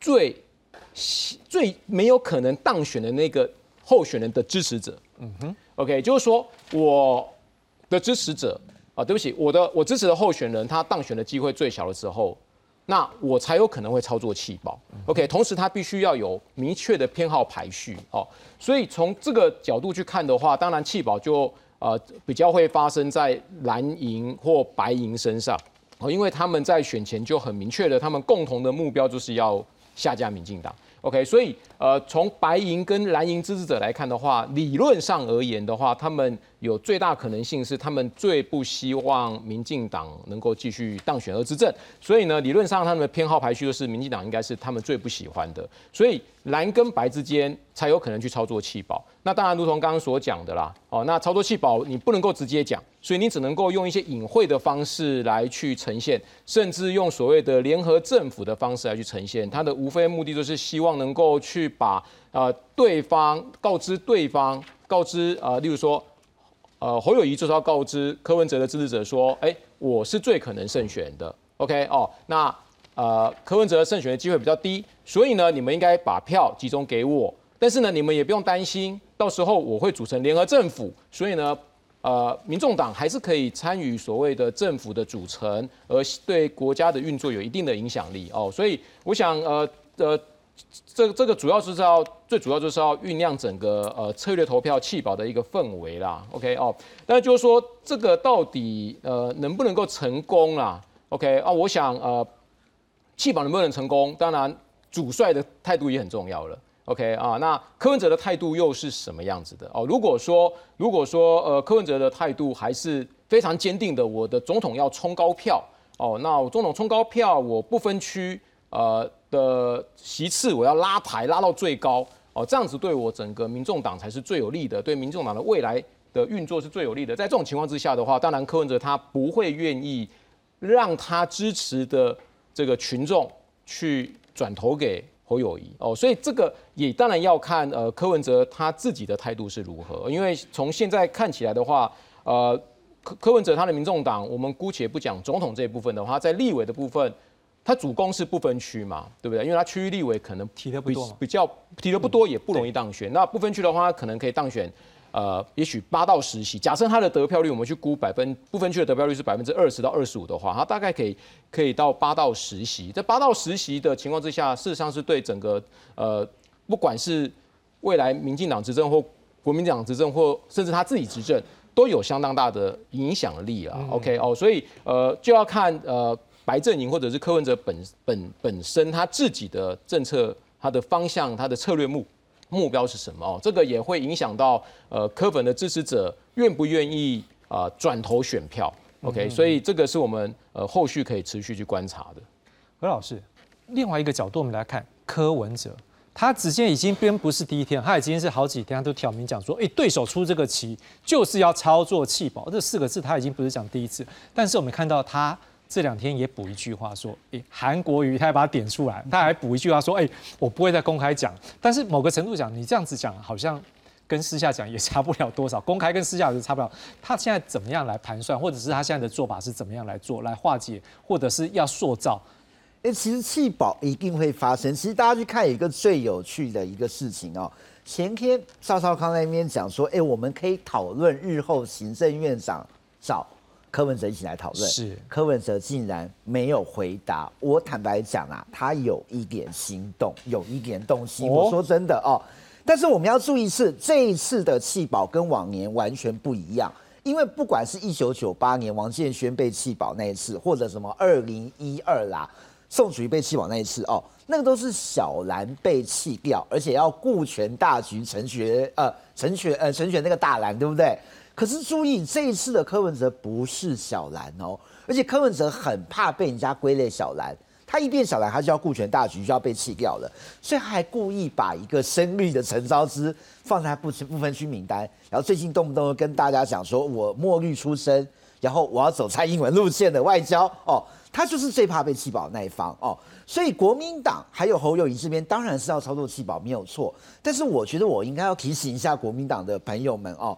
最最没有可能当选的那个候选人的支持者。嗯哼。OK，就是说我。的支持者啊，对不起，我的我支持的候选人，他当选的机会最小的时候，那我才有可能会操作弃保。OK，同时他必须要有明确的偏好排序哦。所以从这个角度去看的话，当然弃保就呃比较会发生在蓝银或白银身上哦，因为他们在选前就很明确的，他们共同的目标就是要下架民进党。OK，所以呃从白银跟蓝银支持者来看的话，理论上而言的话，他们。有最大可能性是他们最不希望民进党能够继续当选而执政，所以呢，理论上他们的偏好排序就是民进党应该是他们最不喜欢的，所以蓝跟白之间才有可能去操作弃保。那当然，如同刚刚所讲的啦，哦，那操作弃保你不能够直接讲，所以你只能够用一些隐晦的方式来去呈现，甚至用所谓的联合政府的方式来去呈现。它的无非目的就是希望能够去把呃对方告知对方告知呃，例如说。呃，侯友谊就是要告知柯文哲的支持者说，哎，我是最可能胜选的。OK 哦，那呃柯文哲胜选的机会比较低，所以呢，你们应该把票集中给我。但是呢，你们也不用担心，到时候我会组成联合政府，所以呢，呃，民众党还是可以参与所谓的政府的组成，而对国家的运作有一定的影响力哦。所以我想，呃呃，这这个主要就是要最主要就是要酝酿整个呃策略投票弃保的一个氛围啦。OK 哦，那就是说这个到底呃能不能够成功啦？OK 啊，我想呃弃保能不能成功，当然主帅的态度也很重要了。OK 啊，那柯文哲的态度又是什么样子的？哦，如果说如果说呃柯文哲的态度还是非常坚定的，我的总统要冲高票哦，那我总统冲高票，我不分区呃的席次我要拉抬拉到最高哦，这样子对我整个民众党才是最有利的，对民众党的未来的运作是最有利的。在这种情况之下的话，当然柯文哲他不会愿意让他支持的这个群众去转投给。侯友谊哦，所以这个也当然要看呃柯文哲他自己的态度是如何，因为从现在看起来的话，呃柯柯文哲他的民众党，我们姑且不讲总统这一部分的话，在立委的部分，他主攻是不分区嘛，对不对？因为他区域立委可能提的不多，比较提的不多，也不容易当选。那不分区的话，可能可以当选。呃，也许八到十席，假设他的得票率，我们去估百分不分区的得票率是百分之二十到二十五的话，他大概可以可以到八到十席。在八到十席的情况之下，事实上是对整个呃，不管是未来民进党执政或国民党执政，或甚至他自己执政，都有相当大的影响力啊。OK 哦，所以呃，就要看呃白阵营或者是柯文哲本本本身他自己的政策、他的方向、他的策略目。目标是什么哦？这个也会影响到呃柯粉的支持者愿不愿意啊转投选票。OK，所以这个是我们呃后续可以持续去观察的。何老师，另外一个角度我们来看柯文哲，他之前已经并不是第一天，他已经是好几天他都挑明讲说，哎，对手出这个棋就是要操作弃保这四个字，他已经不是讲第一次。但是我们看到他。这两天也补一句话说，诶，韩国瑜他还把它点出来，他还补一句话说，诶，我不会再公开讲。但是某个程度讲，你这样子讲，好像跟私下讲也差不了多少。公开跟私下是差不了。他现在怎么样来盘算，或者是他现在的做法是怎么样来做，来化解，或者是要塑造？诶，其实弃保一定会发生。其实大家去看一个最有趣的一个事情哦，前天赵少康那边讲说，诶，我们可以讨论日后行政院长找。柯文哲一起来讨论，是柯文哲竟然没有回答。我坦白讲啊，他有一点心动，有一点动心。我说真的哦，但是我们要注意是这一次的弃保跟往年完全不一样，因为不管是一九九八年王建轩被弃保那一次，或者什么二零一二啦宋楚瑜被弃保那一次哦，那个都是小蓝被弃掉，而且要顾全大局，成全呃成全呃成全那个大蓝，对不对？可是注意，这一次的柯文哲不是小蓝哦，而且柯文哲很怕被人家归类小蓝，他一变小蓝，他就要顾全大局，就要被弃掉了，所以他还故意把一个深绿的陈昭之放在不不分区名单，然后最近动不动跟大家讲说，我墨绿出身，然后我要走蔡英文路线的外交哦，他就是最怕被弃保那一方哦，所以国民党还有侯友谊这边当然是要操作弃保没有错，但是我觉得我应该要提醒一下国民党的朋友们哦。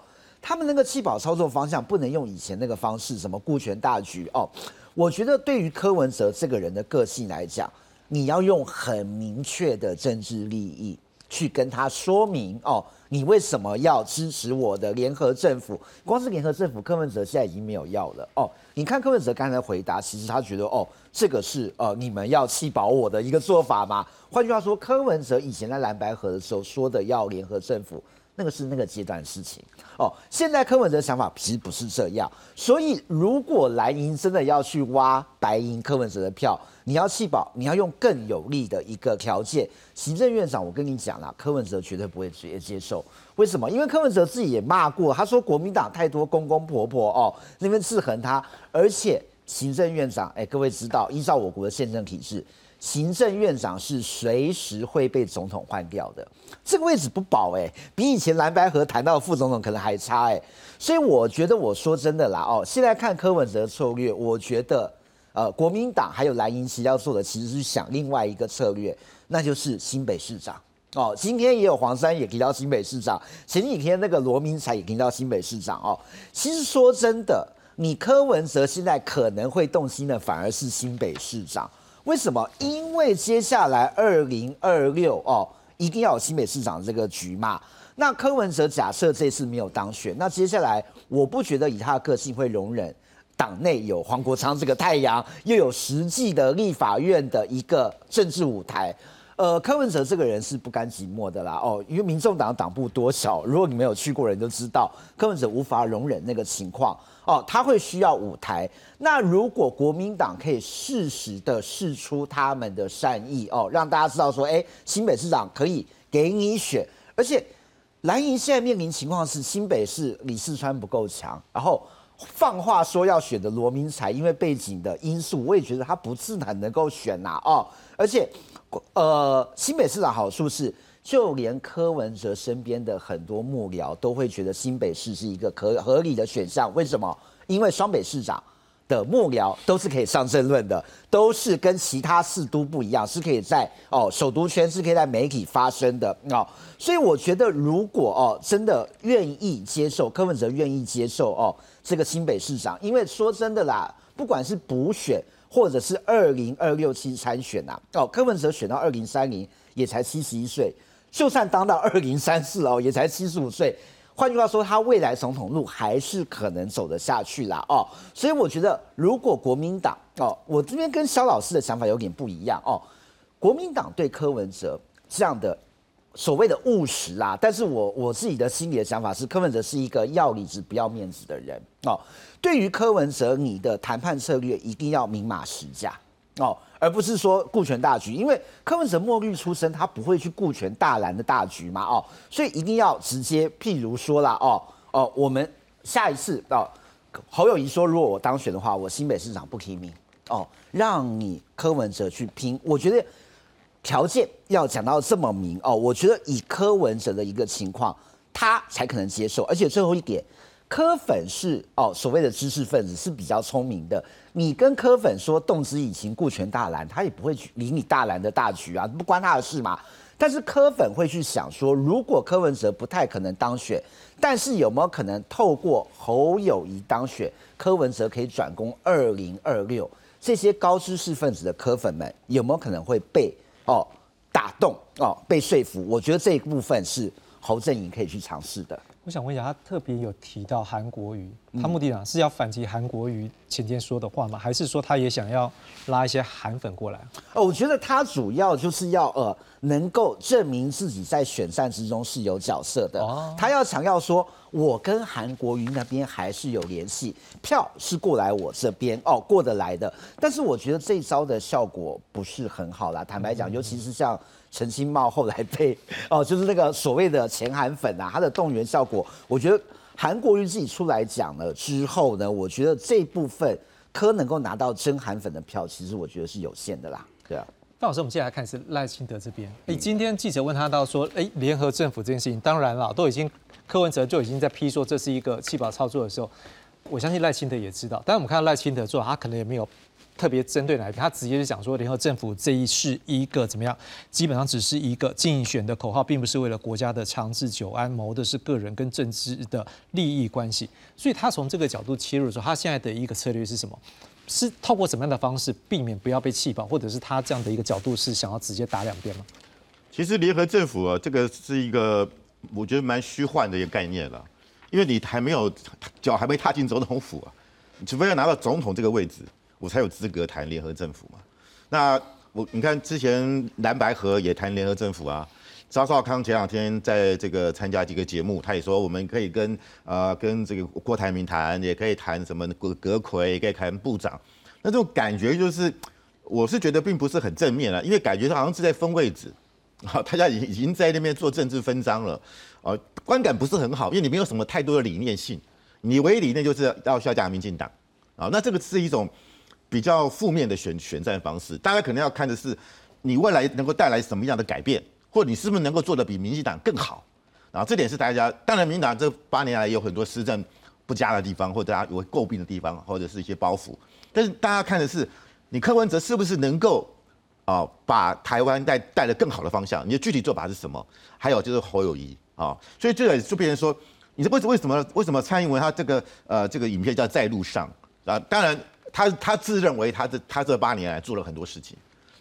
他们那个弃保操作方向不能用以前那个方式，什么顾全大局哦。我觉得对于柯文哲这个人的个性来讲，你要用很明确的政治利益去跟他说明哦，你为什么要支持我的联合政府？光是联合政府，柯文哲现在已经没有要了哦。你看柯文哲刚才回答，其实他觉得哦，这个是呃你们要弃保我的一个做法嘛。换句话说，柯文哲以前在蓝白河的时候说的要联合政府。那个是那个阶段的事情哦。现在柯文哲的想法其实不是这样，所以如果蓝营真的要去挖白银柯文哲的票，你要弃保，你要用更有利的一个条件。行政院长，我跟你讲啦，柯文哲绝对不会直接接受。为什么？因为柯文哲自己也骂过，他说国民党太多公公婆婆哦，那边制衡他，而且行政院长，哎，各位知道，依照我国的宪政体制。行政院长是随时会被总统换掉的，这个位置不保哎，比以前蓝白河谈到副总统可能还差哎，所以我觉得我说真的啦哦，现在看柯文哲策略，我觉得呃国民党还有蓝营其要做的其实是想另外一个策略，那就是新北市长哦，今天也有黄山也提到新北市长，前几天那个罗明才也提到新北市长哦，其实说真的。你柯文哲现在可能会动心的，反而是新北市长。为什么？因为接下来二零二六哦，一定要有新北市长这个局嘛。那柯文哲假设这次没有当选，那接下来我不觉得以他的个性会容忍党内有黄国昌这个太阳，又有实际的立法院的一个政治舞台。呃，柯文哲这个人是不甘寂寞的啦，哦，因为民众党党部多少，如果你没有去过人都知道，柯文哲无法容忍那个情况，哦，他会需要舞台。那如果国民党可以适时的试出他们的善意，哦，让大家知道说，哎，新北市长可以给你选，而且蓝营现在面临情况是新北市李世川不够强，然后放话说要选的罗明才，因为背景的因素，我也觉得他不是很能够选呐，哦，而且。呃，新北市长好处是，就连柯文哲身边的很多幕僚都会觉得新北市是一个可合理的选项。为什么？因为双北市长的幕僚都是可以上政论的，都是跟其他市都不一样，是可以在哦首都圈是可以在媒体发声的哦。所以我觉得，如果哦真的愿意接受柯文哲愿意接受哦这个新北市长，因为说真的啦，不管是补选。或者是二零二六期参选呐，哦，柯文哲选到二零三零也才七十一岁，就算当到二零三四哦，也才七十五岁。换句话说，他未来总统路还是可能走得下去啦，哦。所以我觉得，如果国民党哦，我这边跟肖老师的想法有点不一样哦，国民党对柯文哲这样的。所谓的务实啦，但是我我自己的心里的想法是，柯文哲是一个要理智不要面子的人哦。对于柯文哲，你的谈判策略一定要明码实价哦，而不是说顾全大局，因为柯文哲墨绿出身，他不会去顾全大蓝的大局嘛哦，所以一定要直接，譬如说啦哦哦，我们下一次哦，侯友谊说，如果我当选的话，我新北市长不提名哦，让你柯文哲去拼，我觉得。条件要讲到这么明哦，我觉得以柯文哲的一个情况，他才可能接受。而且最后一点，柯粉是哦所谓的知识分子是比较聪明的。你跟柯粉说动之以情，顾全大蓝，他也不会去理你大蓝的大局啊，不关他的事嘛。但是柯粉会去想说，如果柯文哲不太可能当选，但是有没有可能透过侯友谊当选，柯文哲可以转攻二零二六？这些高知识分子的柯粉们有没有可能会被？哦，打动哦，被说服，我觉得这一部分是侯振营可以去尝试的。我想问一下，他特别有提到韩国瑜，他目的呢是要反击韩国瑜前天说的话吗？还是说他也想要拉一些韩粉过来？哦，我觉得他主要就是要呃，能够证明自己在选战之中是有角色的。哦，他要强调说。我跟韩国瑜那边还是有联系，票是过来我这边哦，过得来的。但是我觉得这招的效果不是很好啦，坦白讲，尤其是像陈清茂后来被 哦，就是那个所谓的前韩粉啊，他的动员效果，我觉得韩国瑜自己出来讲了之后呢，我觉得这部分科能够拿到真韩粉的票，其实我觉得是有限的啦。对啊，范老师，我们接下来看是赖清德这边。哎，今天记者问他到说，哎，联合政府这件事情，当然了，都已经。柯文哲就已经在批说这是一个弃保操作的时候，我相信赖清德也知道。但是我们看到赖清德做，他可能也没有特别针对哪一边，他直接就讲说联合政府这一是一个怎么样，基本上只是一个竞选的口号，并不是为了国家的长治久安，谋的是个人跟政治的利益关系。所以他从这个角度切入的时候，他现在的一个策略是什么？是透过什么样的方式避免不要被弃保，或者是他这样的一个角度是想要直接打两边吗？其实联合政府啊，这个是一个。我觉得蛮虚幻的一个概念了，因为你还没有脚还没踏进总统府啊，除非要拿到总统这个位置，我才有资格谈联合政府嘛。那我你看之前蓝白河也谈联合政府啊，张少康前两天在这个参加几个节目，他也说我们可以跟呃跟这个郭台铭谈，也可以谈什么葛葛魁，也可以谈部长。那这种感觉就是，我是觉得并不是很正面了，因为感觉好像是在分位置。好，大家已已经在那边做政治分赃了，啊，观感不是很好，因为你没有什么太多的理念性，你唯一理念就是要下架民进党，啊，那这个是一种比较负面的选选战方式。大家可能要看的是，你未来能够带来什么样的改变，或你是不是能够做的比民进党更好，啊，这点是大家。当然，民进党这八年来有很多施政不佳的地方，或大家有诟病的地方，或者是一些包袱，但是大家看的是，你柯文哲是不是能够。啊，把台湾带带了更好的方向，你的具体做法是什么？还有就是侯友谊啊，所以这个就变成说，你知为为什么为什么蔡英文他这个呃这个影片叫在路上啊？当然他他自认为他这他这八年来做了很多事情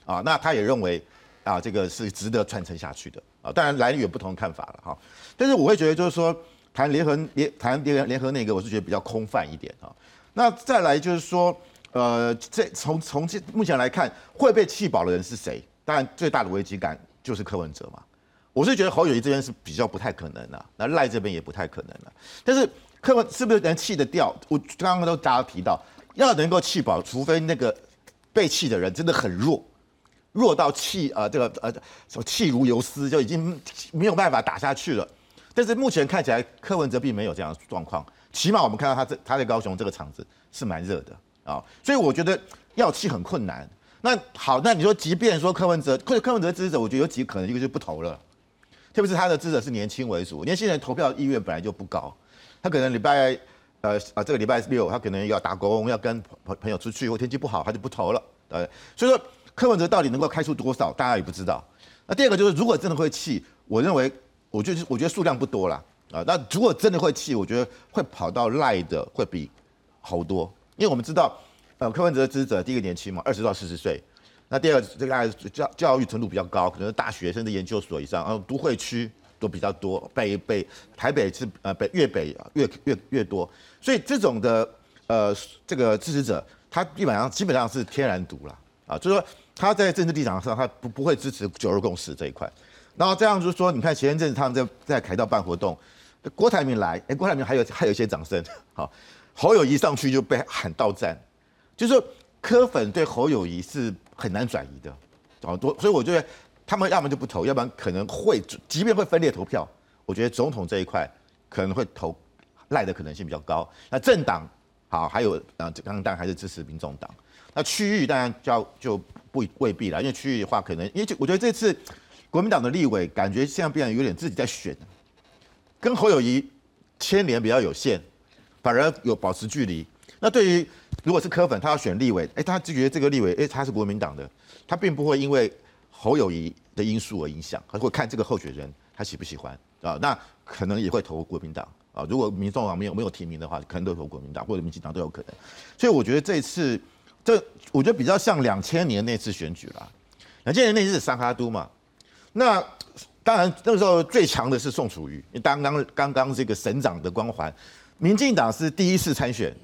啊，那他也认为啊这个是值得传承下去的啊。当然来有不同的看法了哈。但是我会觉得就是说谈联合联谈联联合那个，我是觉得比较空泛一点啊。那再来就是说呃这从从这目前来看会被气饱的人是谁？当然最大的危机感就是柯文哲嘛。我是觉得侯友谊这边是比较不太可能的，那赖这边也不太可能了。但是柯文是不是能气得掉？我刚刚都大家提到，要能够气饱，除非那个被气的人真的很弱，弱到气呃这个呃什么气如游丝，就已经没有办法打下去了。但是目前看起来柯文哲并没有这样的状况，起码我们看到他这他在高雄这个场子是蛮热的啊，所以我觉得要气很困难。那好，那你说即便说柯文哲，柯柯文哲支持者，我觉得有几个可能，一个就不投了。特别是他的支持是年轻为主，年轻人投票意愿本来就不高，他可能礼拜呃啊这个礼拜六他可能要打工，要跟朋朋友出去，或天气不好他就不投了，呃，所以说柯文哲到底能够开出多少，大家也不知道。那第二个就是如果真的会气，我认为我就是我觉得数量不多了啊。那如果真的会气，我觉得会跑到赖的会比好多，因为我们知道呃柯文哲的支持者第一个年轻嘛，二十到四十岁。那第二个，这个教教育程度比较高，可能是大学甚至研究所以上，然后都会区都比较多，北北台北是呃北越北越越越多，所以这种的呃这个支持者，他基本上基本上是天然独了啊，就是说他在政治立场上，他不不会支持九二共识这一块，然后这样就是说，你看前一阵子他们在在凯道办活动，郭台铭来，哎，郭台铭还有还有一些掌声，好，侯友谊上去就被喊到站，就是说柯粉对侯友谊是。很难转移的，好多，所以我觉得他们要么就不投，要不然可能会，即便会分裂投票，我觉得总统这一块可能会投赖的可能性比较高。那政党好，还有啊，刚刚当然还是支持民众党。那区域当然就要就不未必了，因为区域的话，可能因为我觉得这次国民党的立委感觉现在变得有点自己在选，跟侯友谊牵连比较有限，反而有保持距离。那对于如果是柯粉，他要选立委，哎，他就觉得这个立委，哎，他是国民党的，他并不会因为侯友谊的因素而影响，他会看这个候选人他喜不喜欢啊，那可能也会投国民党啊。如果民众党没有没有提名的话，可能都投国民党或者民进党都有可能。所以我觉得这次这我觉得比较像两千年那次选举了，两千年那次是三哈都嘛，那当然那个时候最强的是宋楚瑜，刚刚刚刚这个省长的光环，民进党是第一次参选。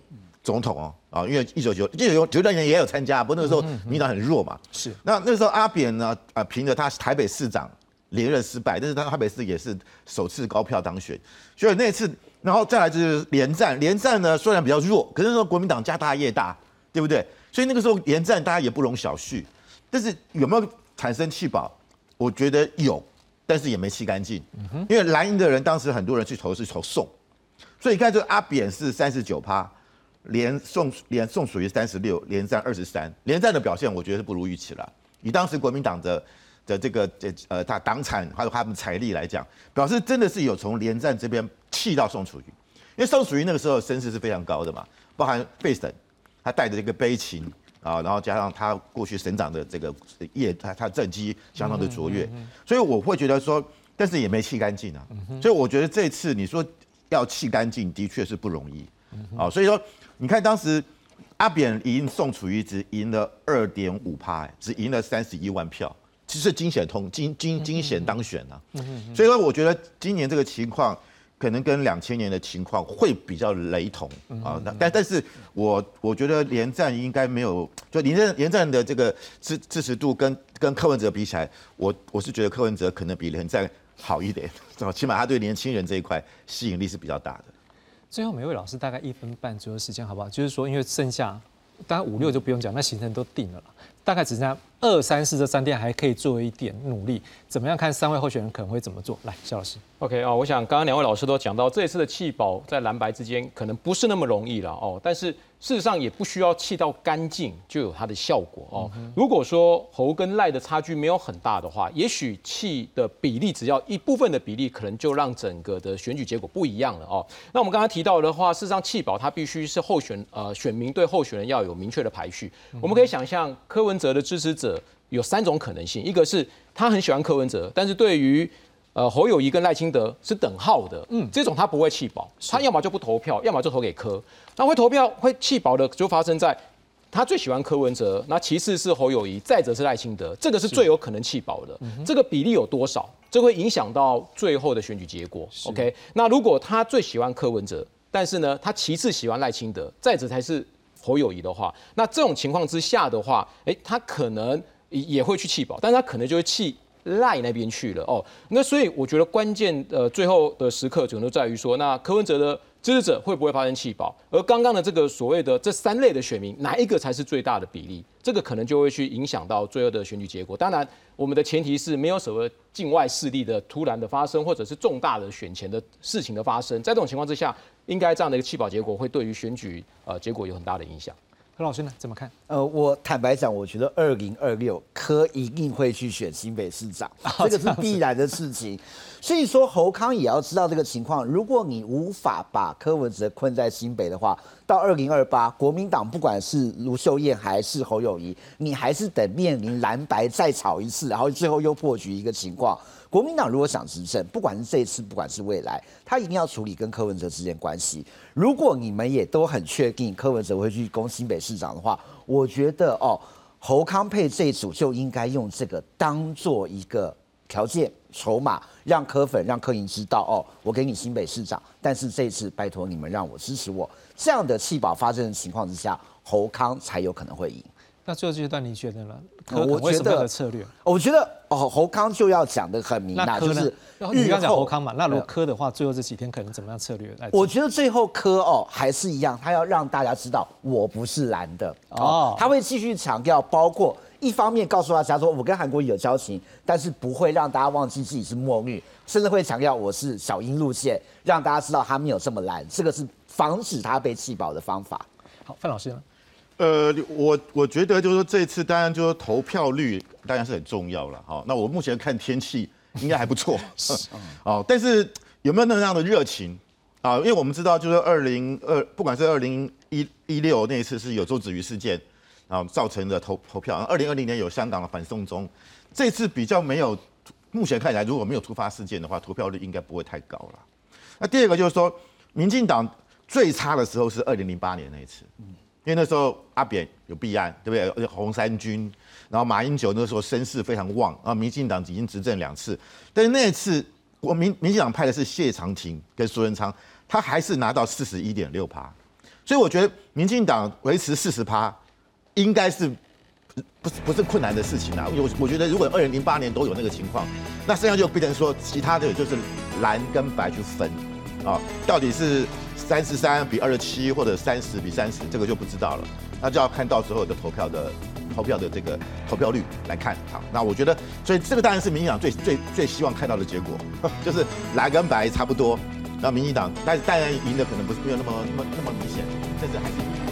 总统哦，啊，因为一九九一九九六年也有参加，不过那个时候民党很弱嘛。是。那那时候阿扁呢，啊，凭着他台北市长连任失败，但是他台北市也是首次高票当选，所以那次，然后再来就是连战，连战呢虽然比较弱，可是说国民党家大业大，对不对？所以那个时候连战大家也不容小觑，但是有没有产生弃保？我觉得有，但是也没弃干净，因为蓝营的人当时很多人去投是投宋，所以你看这个阿扁是三十九趴。连宋连宋属于三十六，连战二十三，连战的表现我觉得是不如预期了。以当时国民党的的这个这呃他党产还有他们财力来讲，表示真的是有从连战这边气到宋楚瑜，因为宋楚瑜那个时候声势是非常高的嘛，包含费省，他带着这个悲情啊，然后加上他过去省长的这个业，他他政绩相当的卓越，所以我会觉得说，但是也没气干净啊，所以我觉得这次你说要气干净，的确是不容易啊，所以说。你看当时阿扁赢宋楚瑜只赢了二点五趴，只赢了三十一万票，其实惊险通惊惊惊险当选啊。所以说，我觉得今年这个情况可能跟两千年的情况会比较雷同啊。但但是我我觉得连战应该没有，就连战连战的这个支支持度跟跟柯文哲比起来，我我是觉得柯文哲可能比连战好一点，起码他对年轻人这一块吸引力是比较大的。最后每位老师大概一分半左右时间，好不好？就是说，因为剩下大概五六就不用讲，那行程都定了了，大概只剩下二三四这三天还可以做一点努力。怎么样看三位候选人可能会怎么做？来，肖老师。OK 啊，我想刚刚两位老师都讲到，这一次的弃保在蓝白之间可能不是那么容易了哦，但是。事实上也不需要气到干净就有它的效果哦。如果说侯跟赖的差距没有很大的话，也许气的比例只要一部分的比例，可能就让整个的选举结果不一样了哦。那我们刚刚提到的话，事实上弃保它必须是候选呃选民对候选人要有明确的排序。我们可以想象柯文哲的支持者有三种可能性，一个是他很喜欢柯文哲，但是对于呃侯友谊跟赖清德是等号的，嗯，这种他不会弃保，他要么就不投票，要么就投给柯。那会投票会弃保的，就发生在他最喜欢柯文哲，那其次是侯友谊，再者是赖清德，这个是最有可能弃保的。这个比例有多少？这会影响到最后的选举结果。OK，那如果他最喜欢柯文哲，但是呢，他其次喜欢赖清德，再者才是侯友谊的话，那这种情况之下的话，哎，他可能也会去弃保，但是他可能就会弃。赖那边去了哦，那所以我觉得关键呃最后的时刻，可能在于说，那柯文哲的支持者会不会发生弃保？而刚刚的这个所谓的这三类的选民，哪一个才是最大的比例？这个可能就会去影响到最后的选举结果。当然，我们的前提是没有什么境外势力的突然的发生，或者是重大的选前的事情的发生。在这种情况之下，应该这样的一个弃保结果会对于选举呃结果有很大的影响。何老师呢？怎么看？呃，我坦白讲，我觉得二零二六柯一定会去选新北市长，这个是必然的事情。所以说，侯康也要知道这个情况。如果你无法把柯文哲困在新北的话，到二零二八，国民党不管是卢秀燕还是侯友谊，你还是得面临蓝白再吵一次，然后最后又破局一个情况。国民党如果想执政，不管是这一次，不管是未来，他一定要处理跟柯文哲之间关系。如果你们也都很确定柯文哲会去攻新北市长的话，我觉得哦，侯康配这一组就应该用这个当做一个条件筹码，让柯粉、让柯莹知道哦，我给你新北市长，但是这一次拜托你们让我支持我。这样的弃保发生的情况之下，侯康才有可能会赢。那最后阶段你觉得呢？我觉得策略，我觉得哦，侯康就要讲的很明那就是你刚讲侯康嘛，那如果科的话，最后这几天可能怎么样策略？我觉得最后科哦还是一样，他要让大家知道我不是蓝的哦，他会继续强调，包括一方面告诉大家说我跟韩国有交情，但是不会让大家忘记自己是墨绿，甚至会强调我是小英路线，让大家知道他没有这么蓝，这个是防止他被气保的方法。好，范老师呢？呃，我我觉得就是说这次当然就是投票率当然是很重要了哈。那我目前看天气应该还不错 哦，但是有没有那样的热情啊？因为我们知道就是二零二，不管是二零一一六那一次是有周子瑜事件啊造成的投投票，二零二零年有香港的反送中，这次比较没有，目前看起来如果没有突发事件的话，投票率应该不会太高了。那第二个就是说，民进党最差的时候是二零零八年那一次。因为那时候阿扁有弊案，对不对？红三军，然后马英九那时候声势非常旺啊，民进党已经执政两次，但是那一次我民民进党派的是谢长廷跟苏贞昌，他还是拿到四十一点六趴，所以我觉得民进党维持四十趴，应该是不是不是困难的事情啊？我我觉得如果二零零八年都有那个情况，那剩下就变成说其他的就是蓝跟白去分啊，到底是。三十三比二十七，或者三十比三十，这个就不知道了。那就要看到时候的投票的投票的这个投票率来看。好，那我觉得，所以这个当然是民进党最最最希望看到的结果，就是蓝跟白差不多。那民进党，但是当然赢的可能不是没有那么那么那么明显，甚至还是赢。